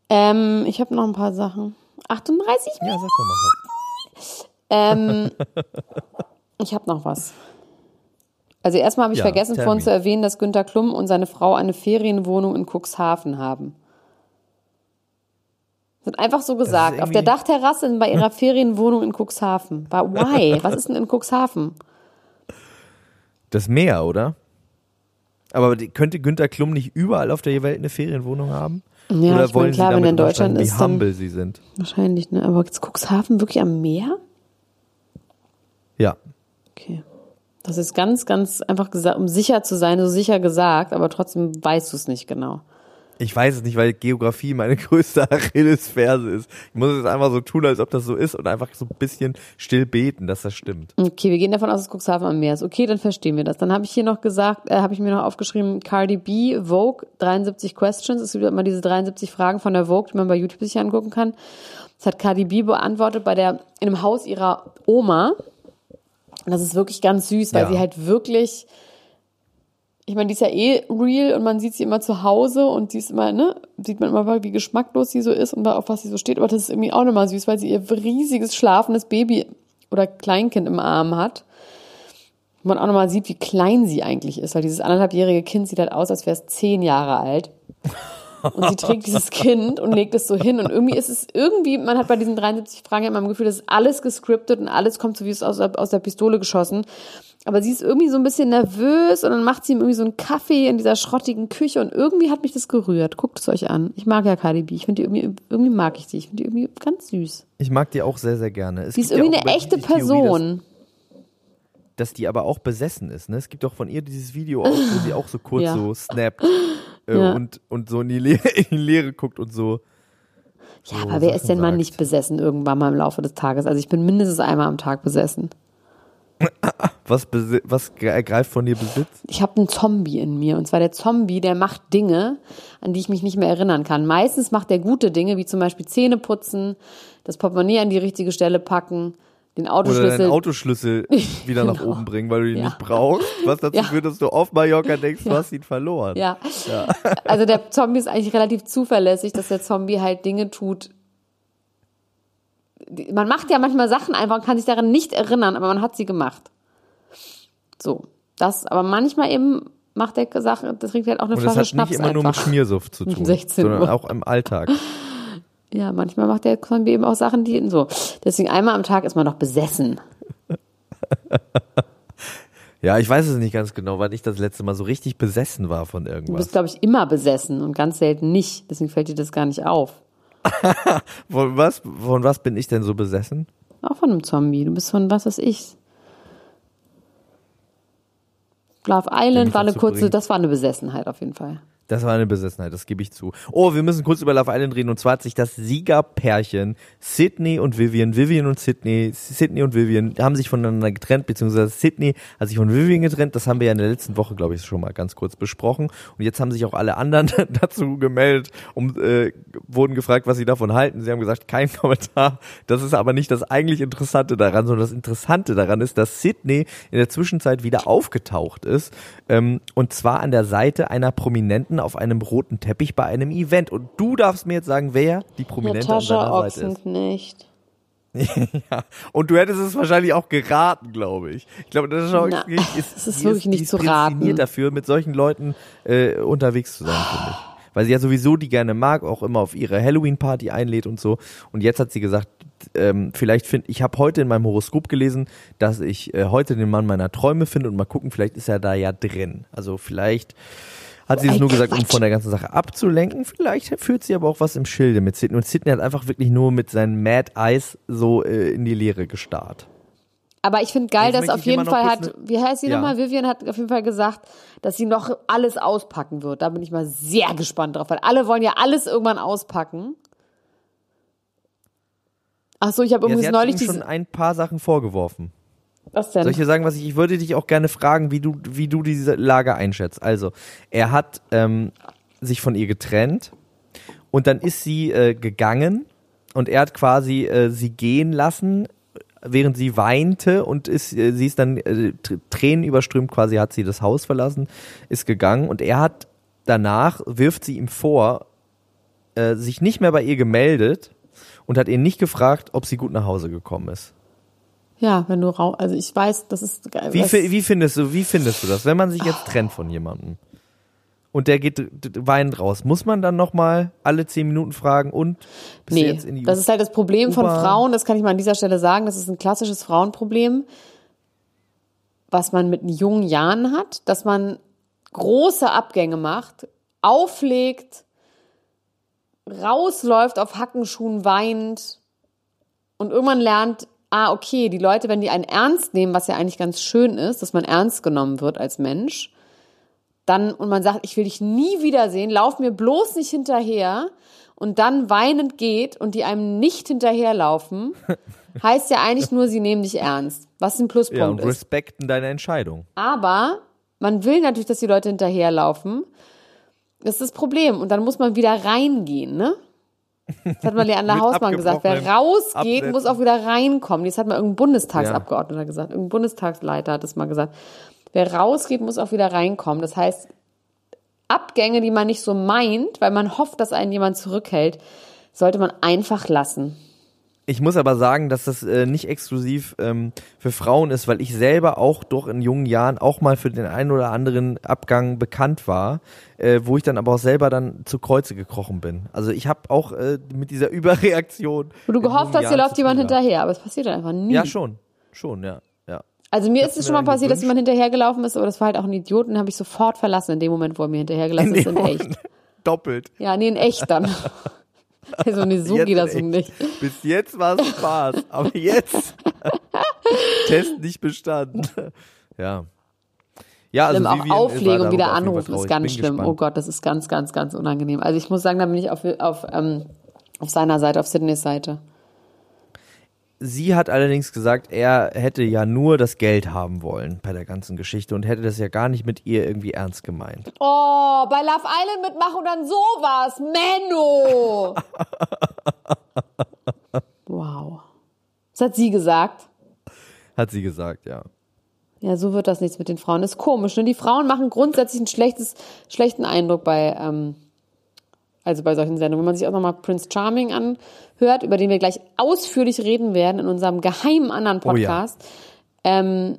Ähm, ich habe noch ein paar Sachen. 38 Ja, sag doch mal was. Ähm, <laughs> ich habe noch was. Also erstmal habe ich Ja, vergessen vorhin me. zu erwähnen, dass Günter Klum und seine Frau eine Ferienwohnung in Cuxhaven haben. Wird einfach so gesagt. Auf der Dachterrasse bei ihrer <laughs> Ferienwohnung in Cuxhaven. But why? Was ist denn in Cuxhaven? Das Meer, oder? Aber könnte Günter Klum nicht überall auf der Welt eine Ferienwohnung haben? Ja, oder ich meine, wollen klar, sie wenn in Deutschland ist, wie humble sie sind? wahrscheinlich, ne? Aber ist Cuxhaven wirklich am Meer? Ja. Okay. Das ist ganz, ganz einfach gesagt, um sicher zu sein, so sicher gesagt, aber trotzdem weißt du es nicht genau. Ich weiß es nicht, weil Geografie meine <laughs> größte Achillesferse ist. Ich muss es einfach so tun, als ob das so ist und einfach so ein bisschen still beten, dass das stimmt. Okay, wir gehen davon aus, dass Cuxhaven am Meer ist. Okay, dann verstehen wir das. Dann habe ich hier noch gesagt, äh, habe ich mir noch aufgeschrieben, Cardi B, Vogue, 73 Questions. Es gibt immer diese 73 Fragen von der Vogue, die man bei YouTube sich angucken kann. Das hat Cardi B beantwortet bei der, in einem Haus ihrer Oma. Und das ist wirklich ganz süß, weil Ja. sie halt wirklich ich meine, die ist ja eh real und man sieht sie immer zu Hause und sie ist immer, ne, sieht man immer, wie geschmacklos sie so ist und auf was sie so steht. Aber das ist irgendwie auch nochmal süß, weil sie ihr riesiges schlafendes Baby oder Kleinkind im Arm hat. Und man auch nochmal sieht, wie klein sie eigentlich ist, weil dieses anderthalbjährige Kind sieht halt aus, als wäre es zehn Jahre alt. Und sie trägt <laughs> dieses Kind und legt es so hin. Und irgendwie ist es irgendwie, man hat bei diesen 73 Fragen immer im Gefühl, das ist alles gescriptet und alles kommt so wie es aus, aus der Pistole geschossen. Aber sie ist irgendwie so ein bisschen nervös und dann macht sie ihm irgendwie so einen Kaffee in dieser schrottigen Küche und irgendwie hat mich das gerührt. Guckt es euch an. Ich mag ja Cardi B. Ich finde die irgendwie, irgendwie mag ich sie. Ich finde die irgendwie ganz süß. Ich mag die auch sehr, sehr gerne. Es sie ist ja irgendwie auch eine echte Theorie, Person. Dass, dass die aber auch besessen ist. Ne? Es gibt auch von ihr dieses Video, auch, wo sie auch so kurz Ja. so <laughs> snappt äh, Ja. und, und so in die, Leere, in die Leere guckt und so. Ja, so aber wer ist Sachen denn mal sagt. nicht besessen irgendwann mal im Laufe des Tages? Also ich bin mindestens einmal am Tag besessen. <laughs> Was, was ergreift von dir Besitz? Ich habe einen Zombie in mir. Und zwar der Zombie, der macht Dinge, an die ich mich nicht mehr erinnern kann. Meistens macht er gute Dinge, wie zum Beispiel Zähne putzen, das Portemonnaie an die richtige Stelle packen, den Oder Autoschlüssel. deinen Autoschlüssel <laughs> wieder nach Genau. oben bringen, weil du ihn Ja. nicht brauchst. Was dazu Ja. führt, dass du auf Mallorca denkst, du hast ihn verloren. Ja. Also der Zombie ist eigentlich relativ zuverlässig, dass der Zombie halt Dinge tut. Man macht ja manchmal Sachen einfach und kann sich daran nicht erinnern, aber man hat sie gemacht. So. Das, aber manchmal eben macht der Sache, das trinkt halt auch eine Und das Flasche hat nicht immer nur mit einfach. Schmiersuff zu <laughs> tun, 16 sondern auch im Alltag. <laughs> Ja, manchmal macht der Zombie eben auch Sachen, die so. Deswegen einmal am Tag ist man doch besessen. <laughs> Ja, ich weiß es nicht ganz genau, wann ich das letzte Mal so richtig besessen war von Du irgendwas. bist, glaube ich, immer besessen und ganz selten nicht. Deswegen fällt dir das gar nicht auf. <laughs> Von was, von was bin ich denn so besessen? Auch von einem Zombie. Du bist von was weiß ich. Love Island war eine kurze, bringt. das war eine Besessenheit auf jeden Fall. Das war eine Besessenheit, das gebe ich zu. Oh, wir müssen kurz über Love Island reden. Und zwar hat sich das Siegerpärchen Sydney und Vivian, Vivian und Sydney, Sydney und Vivian haben sich voneinander getrennt, beziehungsweise Sydney hat sich von Vivian getrennt. Das haben wir ja in der letzten Woche, glaube ich, schon mal ganz kurz besprochen. Und jetzt haben sich auch alle anderen <laughs> dazu gemeldet und äh, wurden gefragt, was sie davon halten. Sie haben gesagt, kein <laughs> Kommentar. Das ist aber nicht das eigentlich Interessante daran, sondern das Interessante daran ist, dass Sydney in der Zwischenzeit wieder aufgetaucht ist. Ähm, und zwar an der Seite einer Prominenten auf einem roten Teppich bei einem Event. Und du darfst mir jetzt sagen, wer die Prominente an Natascha seiner Seite ist. Ochsenknecht. <laughs> Ja. Und du hättest es wahrscheinlich auch geraten, glaube ich. Ich glaube, Natascha Na, Ochsenknecht ist, das ist wirklich nicht die zu raten. dafür, mit solchen Leuten äh, unterwegs zu sein, finde ich. Weil sie ja sowieso die gerne mag, auch immer auf ihre Halloween-Party einlädt und so. Und jetzt hat sie gesagt, ähm, vielleicht finde ich habe heute in meinem Horoskop gelesen, dass ich äh, heute den Mann meiner Träume finde und mal gucken, vielleicht ist er da ja drin. Also vielleicht hat sie es nur gesagt, um von der ganzen Sache abzulenken. Vielleicht führt sie aber auch was im Schilde mit Sidney. Und Sidney hat einfach wirklich nur mit seinen Mad Eyes so äh, in die Leere gestarrt. Aber ich finde geil, dass auf jeden Fall hat, wie heißt sie Ja. nochmal? Vivian hat auf jeden Fall gesagt, dass sie noch alles auspacken wird. Da bin ich mal sehr gespannt drauf, weil alle wollen ja alles irgendwann auspacken. Ach so, ich habe Ja, übrigens sie hat neulich schon ein paar Sachen vorgeworfen. Was denn? Soll ich dir sagen, was ich, ich würde dich auch gerne fragen, wie du, wie du diese Lage einschätzt. Also, er hat ähm, sich von ihr getrennt und dann ist sie äh, gegangen und er hat quasi äh, sie gehen lassen, während sie weinte und ist, äh, sie ist dann äh, tr- Tränen überströmt, quasi hat sie das Haus verlassen, ist gegangen und er hat danach, wirft sie ihm vor, äh, sich nicht mehr bei ihr gemeldet und hat ihr nicht gefragt, ob sie gut nach Hause gekommen ist. Ja, wenn du rau, also ich weiß, das ist geil. Wie, wie findest du, wie findest du das, wenn man sich jetzt trennt von jemandem und der geht weinend raus, muss man dann noch mal alle zehn Minuten fragen und bist Nee, jetzt in die das ist halt das Problem von? Frauen, das kann ich mal an dieser Stelle sagen, das ist ein klassisches Frauenproblem, was man mit jungen Jahren hat, dass man große Abgänge macht, auflegt, rausläuft auf Hackenschuhen, weint und irgendwann lernt, ah, okay, die Leute, wenn die einen ernst nehmen, was ja eigentlich ganz schön ist, dass man ernst genommen wird als Mensch, dann und man sagt, ich will dich nie wiedersehen, lauf mir bloß nicht hinterher und dann weinend geht und die einem nicht hinterherlaufen, <laughs> heißt ja eigentlich nur, sie nehmen dich ernst, was ein ja, Pluspunkt und ist. respekten deine Entscheidung. Aber man will natürlich, dass die Leute hinterherlaufen. Das ist das Problem. Und dann muss man wieder reingehen, ne? Das hat mal Leander <laughs> Hausmann gesagt. Wer rausgeht, Absetzen. muss auch wieder reinkommen. Das hat mal irgendein Bundestagsabgeordneter gesagt. Irgendein Bundestagsleiter hat das mal gesagt. wer rausgeht, muss auch wieder reinkommen. Das heißt, Abgänge, die man nicht so meint, weil man hofft, dass einen jemand zurückhält, sollte man einfach lassen. Ich muss aber sagen, dass das äh, nicht exklusiv ähm, für Frauen ist, weil ich selber auch doch in jungen Jahren auch mal für den einen oder anderen Abgang bekannt war, äh, wo ich dann aber auch selber dann zu Kreuze gekrochen bin. Also ich habe auch äh, mit dieser <laughs> Überreaktion. Wo du in gehofft hast, dir Jahren läuft jemand hinterher, aber es passiert einfach nie. Ja, schon. Schon, ja. ja. Also mir Ich ist es schon mal dann passiert, dass gewünscht. jemand hinterhergelaufen ist, aber das war halt auch ein Idiot und den habe ich sofort verlassen in dem Moment, wo er mir hinterhergelaufen ist, in echt. <laughs> Doppelt. Ja, nee, in echt dann. <laughs> <laughs> Also nee, so Jetzt geht das echt. nicht. Bis jetzt war es Spaß, aber jetzt <laughs> Test nicht bestanden. Ja. Ja, also Schlimm, auch Vivian Auflegung, wieder auf anrufen, ist ganz schlimm. gespannt. Oh Gott, das ist ganz, ganz, ganz unangenehm. Also ich muss sagen, da bin ich auf, auf, ähm, auf seiner Seite, auf Sydneys Seite. Sie hat allerdings gesagt, er hätte ja nur das Geld haben wollen bei der ganzen Geschichte und hätte das ja gar nicht mit ihr irgendwie ernst gemeint. Oh, bei Love Island mitmachen und dann sowas. Menno! wow. Das hat sie gesagt. Hat sie gesagt, ja. Ja, so wird das nichts mit den Frauen. Ist komisch, ne? Die Frauen machen grundsätzlich einen schlechtes, schlechten Eindruck bei, ähm, also bei solchen Sendungen. Wenn man sich auch nochmal Prince Charming anhört, über den wir gleich ausführlich reden werden in unserem geheimen anderen Oh ja. Podcast, ähm,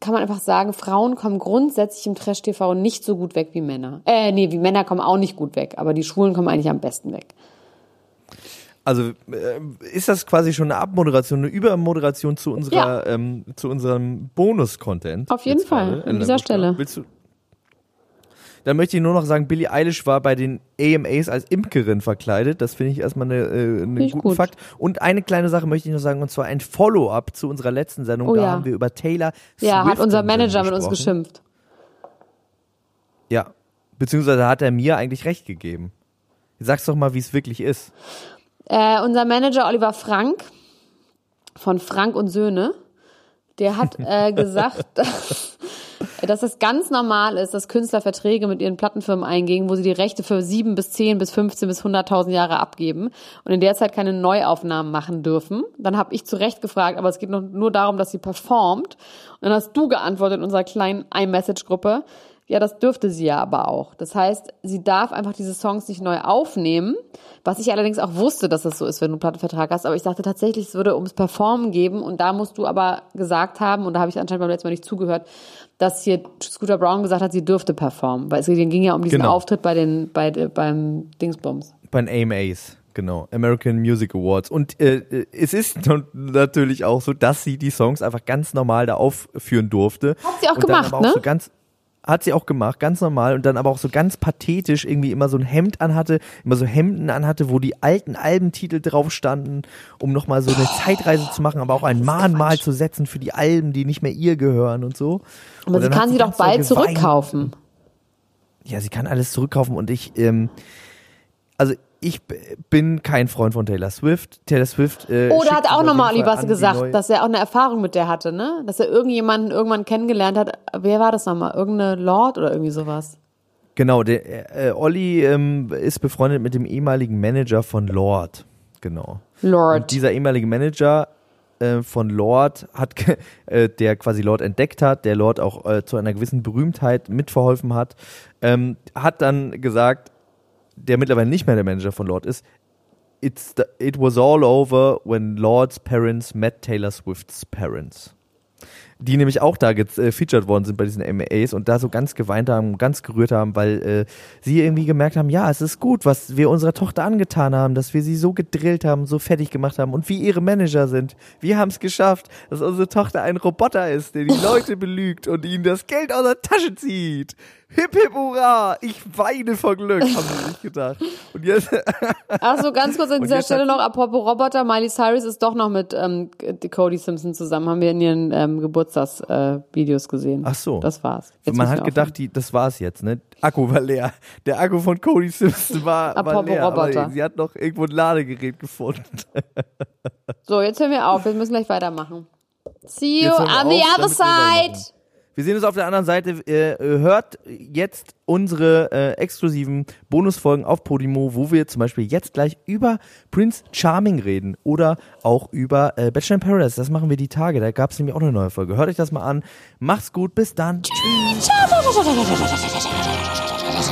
kann man einfach sagen, Frauen kommen grundsätzlich im Trash-TV nicht so gut weg wie Männer. Äh, nee, wie Männer kommen auch nicht gut weg, aber die Schwulen kommen eigentlich am besten weg. Also äh, ist das quasi schon eine Abmoderation, eine Übermoderation zu unserer, ähm, zu unserem Bonus-Content? Auf jeden Fall, an dieser? Stelle. Willst du? Dann möchte ich nur noch sagen, Billie Eilish war bei den AMAs als Imkerin verkleidet. Das finde ich erstmal äh, einen ich guten gut. Fakt. Und eine kleine Sache möchte ich noch sagen, und zwar ein Follow-up zu unserer letzten Sendung. Oh da ja. haben wir über Taylor Ja, Swift hat unser Manager mit uns geschimpft. Ja, beziehungsweise hat er mir eigentlich recht gegeben. Sag's doch mal, wie es wirklich ist. Äh, unser Manager Oliver Frank von Frank und Söhne, der hat äh, <laughs> gesagt, dass, dass es ganz normal ist, dass Künstler Verträge mit ihren Plattenfirmen eingehen, wo sie die Rechte für sieben bis zehn bis 15 bis 100.000 Jahre abgeben und in der Zeit keine Neuaufnahmen machen dürfen. Dann habe ich zu Recht gefragt, aber es geht nur darum, dass sie performt. Und dann hast du geantwortet in unserer kleinen iMessage-Gruppe, ja, das dürfte sie ja aber auch. Das heißt, sie darf einfach diese Songs nicht neu aufnehmen, was ich allerdings auch wusste, dass das so ist, wenn du einen Plattenvertrag hast. Aber ich dachte tatsächlich, es würde ums Performen geben und da musst du aber gesagt haben, und da habe ich anscheinend beim letzten Mal nicht zugehört, dass hier Scooter Brown gesagt hat, sie dürfte performen. Weil es ging ja um diesen Genau. Auftritt bei den, bei, beim Dingsbums. Bei den AMAs, genau. American Music Awards. Und äh, äh, es ist natürlich auch so, dass sie die Songs einfach ganz normal da aufführen durfte. Hat sie auch und gemacht, aber auch ne? So ganz, hat sie auch gemacht, ganz normal. Und dann aber auch so ganz pathetisch irgendwie immer so ein Hemd anhatte, immer so Hemden anhatte, wo die alten Albentitel drauf standen, um nochmal so eine Zeitreise zu machen, aber auch ein Mahnmal zu setzen für die Alben, die nicht mehr ihr gehören und so. Aber Und sie kann sie doch bald geweint. zurückkaufen. Ja, sie kann alles zurückkaufen und ich, ähm, also ich bin kein Freund von Taylor Swift. Taylor Swift. Äh, Oh, da schickt hat auch nochmal Fall was gesagt, dass er auch eine Erfahrung mit der hatte, ne? Dass er irgendjemanden irgendwann kennengelernt hat. Wer war das nochmal? Irgendeine Lord oder irgendwie sowas? Genau, der äh, Olli ähm, ist befreundet mit dem ehemaligen Manager von Lord. Genau. Und Lord. dieser ehemalige Manager äh, von Lord hat, <laughs> äh, der quasi Lord entdeckt hat, der Lord auch äh, zu einer gewissen Berühmtheit mitverholfen hat, ähm, hat dann gesagt, der mittlerweile nicht mehr der Manager von Lord ist, It's the, it was all over when Lord's parents met Taylor Swift's parents. Die nämlich auch da gefeatured worden sind bei diesen MAs und da so ganz geweint haben, ganz gerührt haben, weil äh, sie irgendwie gemerkt haben, ja, es ist gut, was wir unserer Tochter angetan haben, dass wir sie so gedrillt haben, so fertig gemacht haben und wie ihre Manager sind. Wir haben es geschafft, dass unsere Tochter ein Roboter ist, der die <laughs> Leute belügt und ihnen das Geld aus der Tasche zieht. Hip hip hurra, ich weine vor Glück, haben sie sich gedacht. Und jetzt <laughs> Ach so, ganz kurz an dieser Stelle noch, apropos Roboter, Miley Cyrus ist doch noch mit ähm, Cody Simpson zusammen, haben wir in ihren ähm, Geburtstagsvideos äh, Videos gesehen. Ach so. Das war's. Jetzt Man hat gedacht, die, das war's jetzt, ne? Akku war leer. Der Akku von Cody Simpson war, war leer. Roboter. Aber sie hat noch irgendwo ein Ladegerät gefunden. So, jetzt hören wir auf. Wir müssen gleich weitermachen. See you on the other side. Wir sehen uns auf der anderen Seite. Äh, hört jetzt unsere äh, exklusiven Bonusfolgen auf Podimo, wo wir zum Beispiel jetzt gleich über Prince Charming reden oder auch über äh, Bachelor in Paradise. Das machen wir die Tage. Da gab es nämlich auch eine neue Folge. Hört euch das mal an. Macht's gut. Bis dann. Tschüss.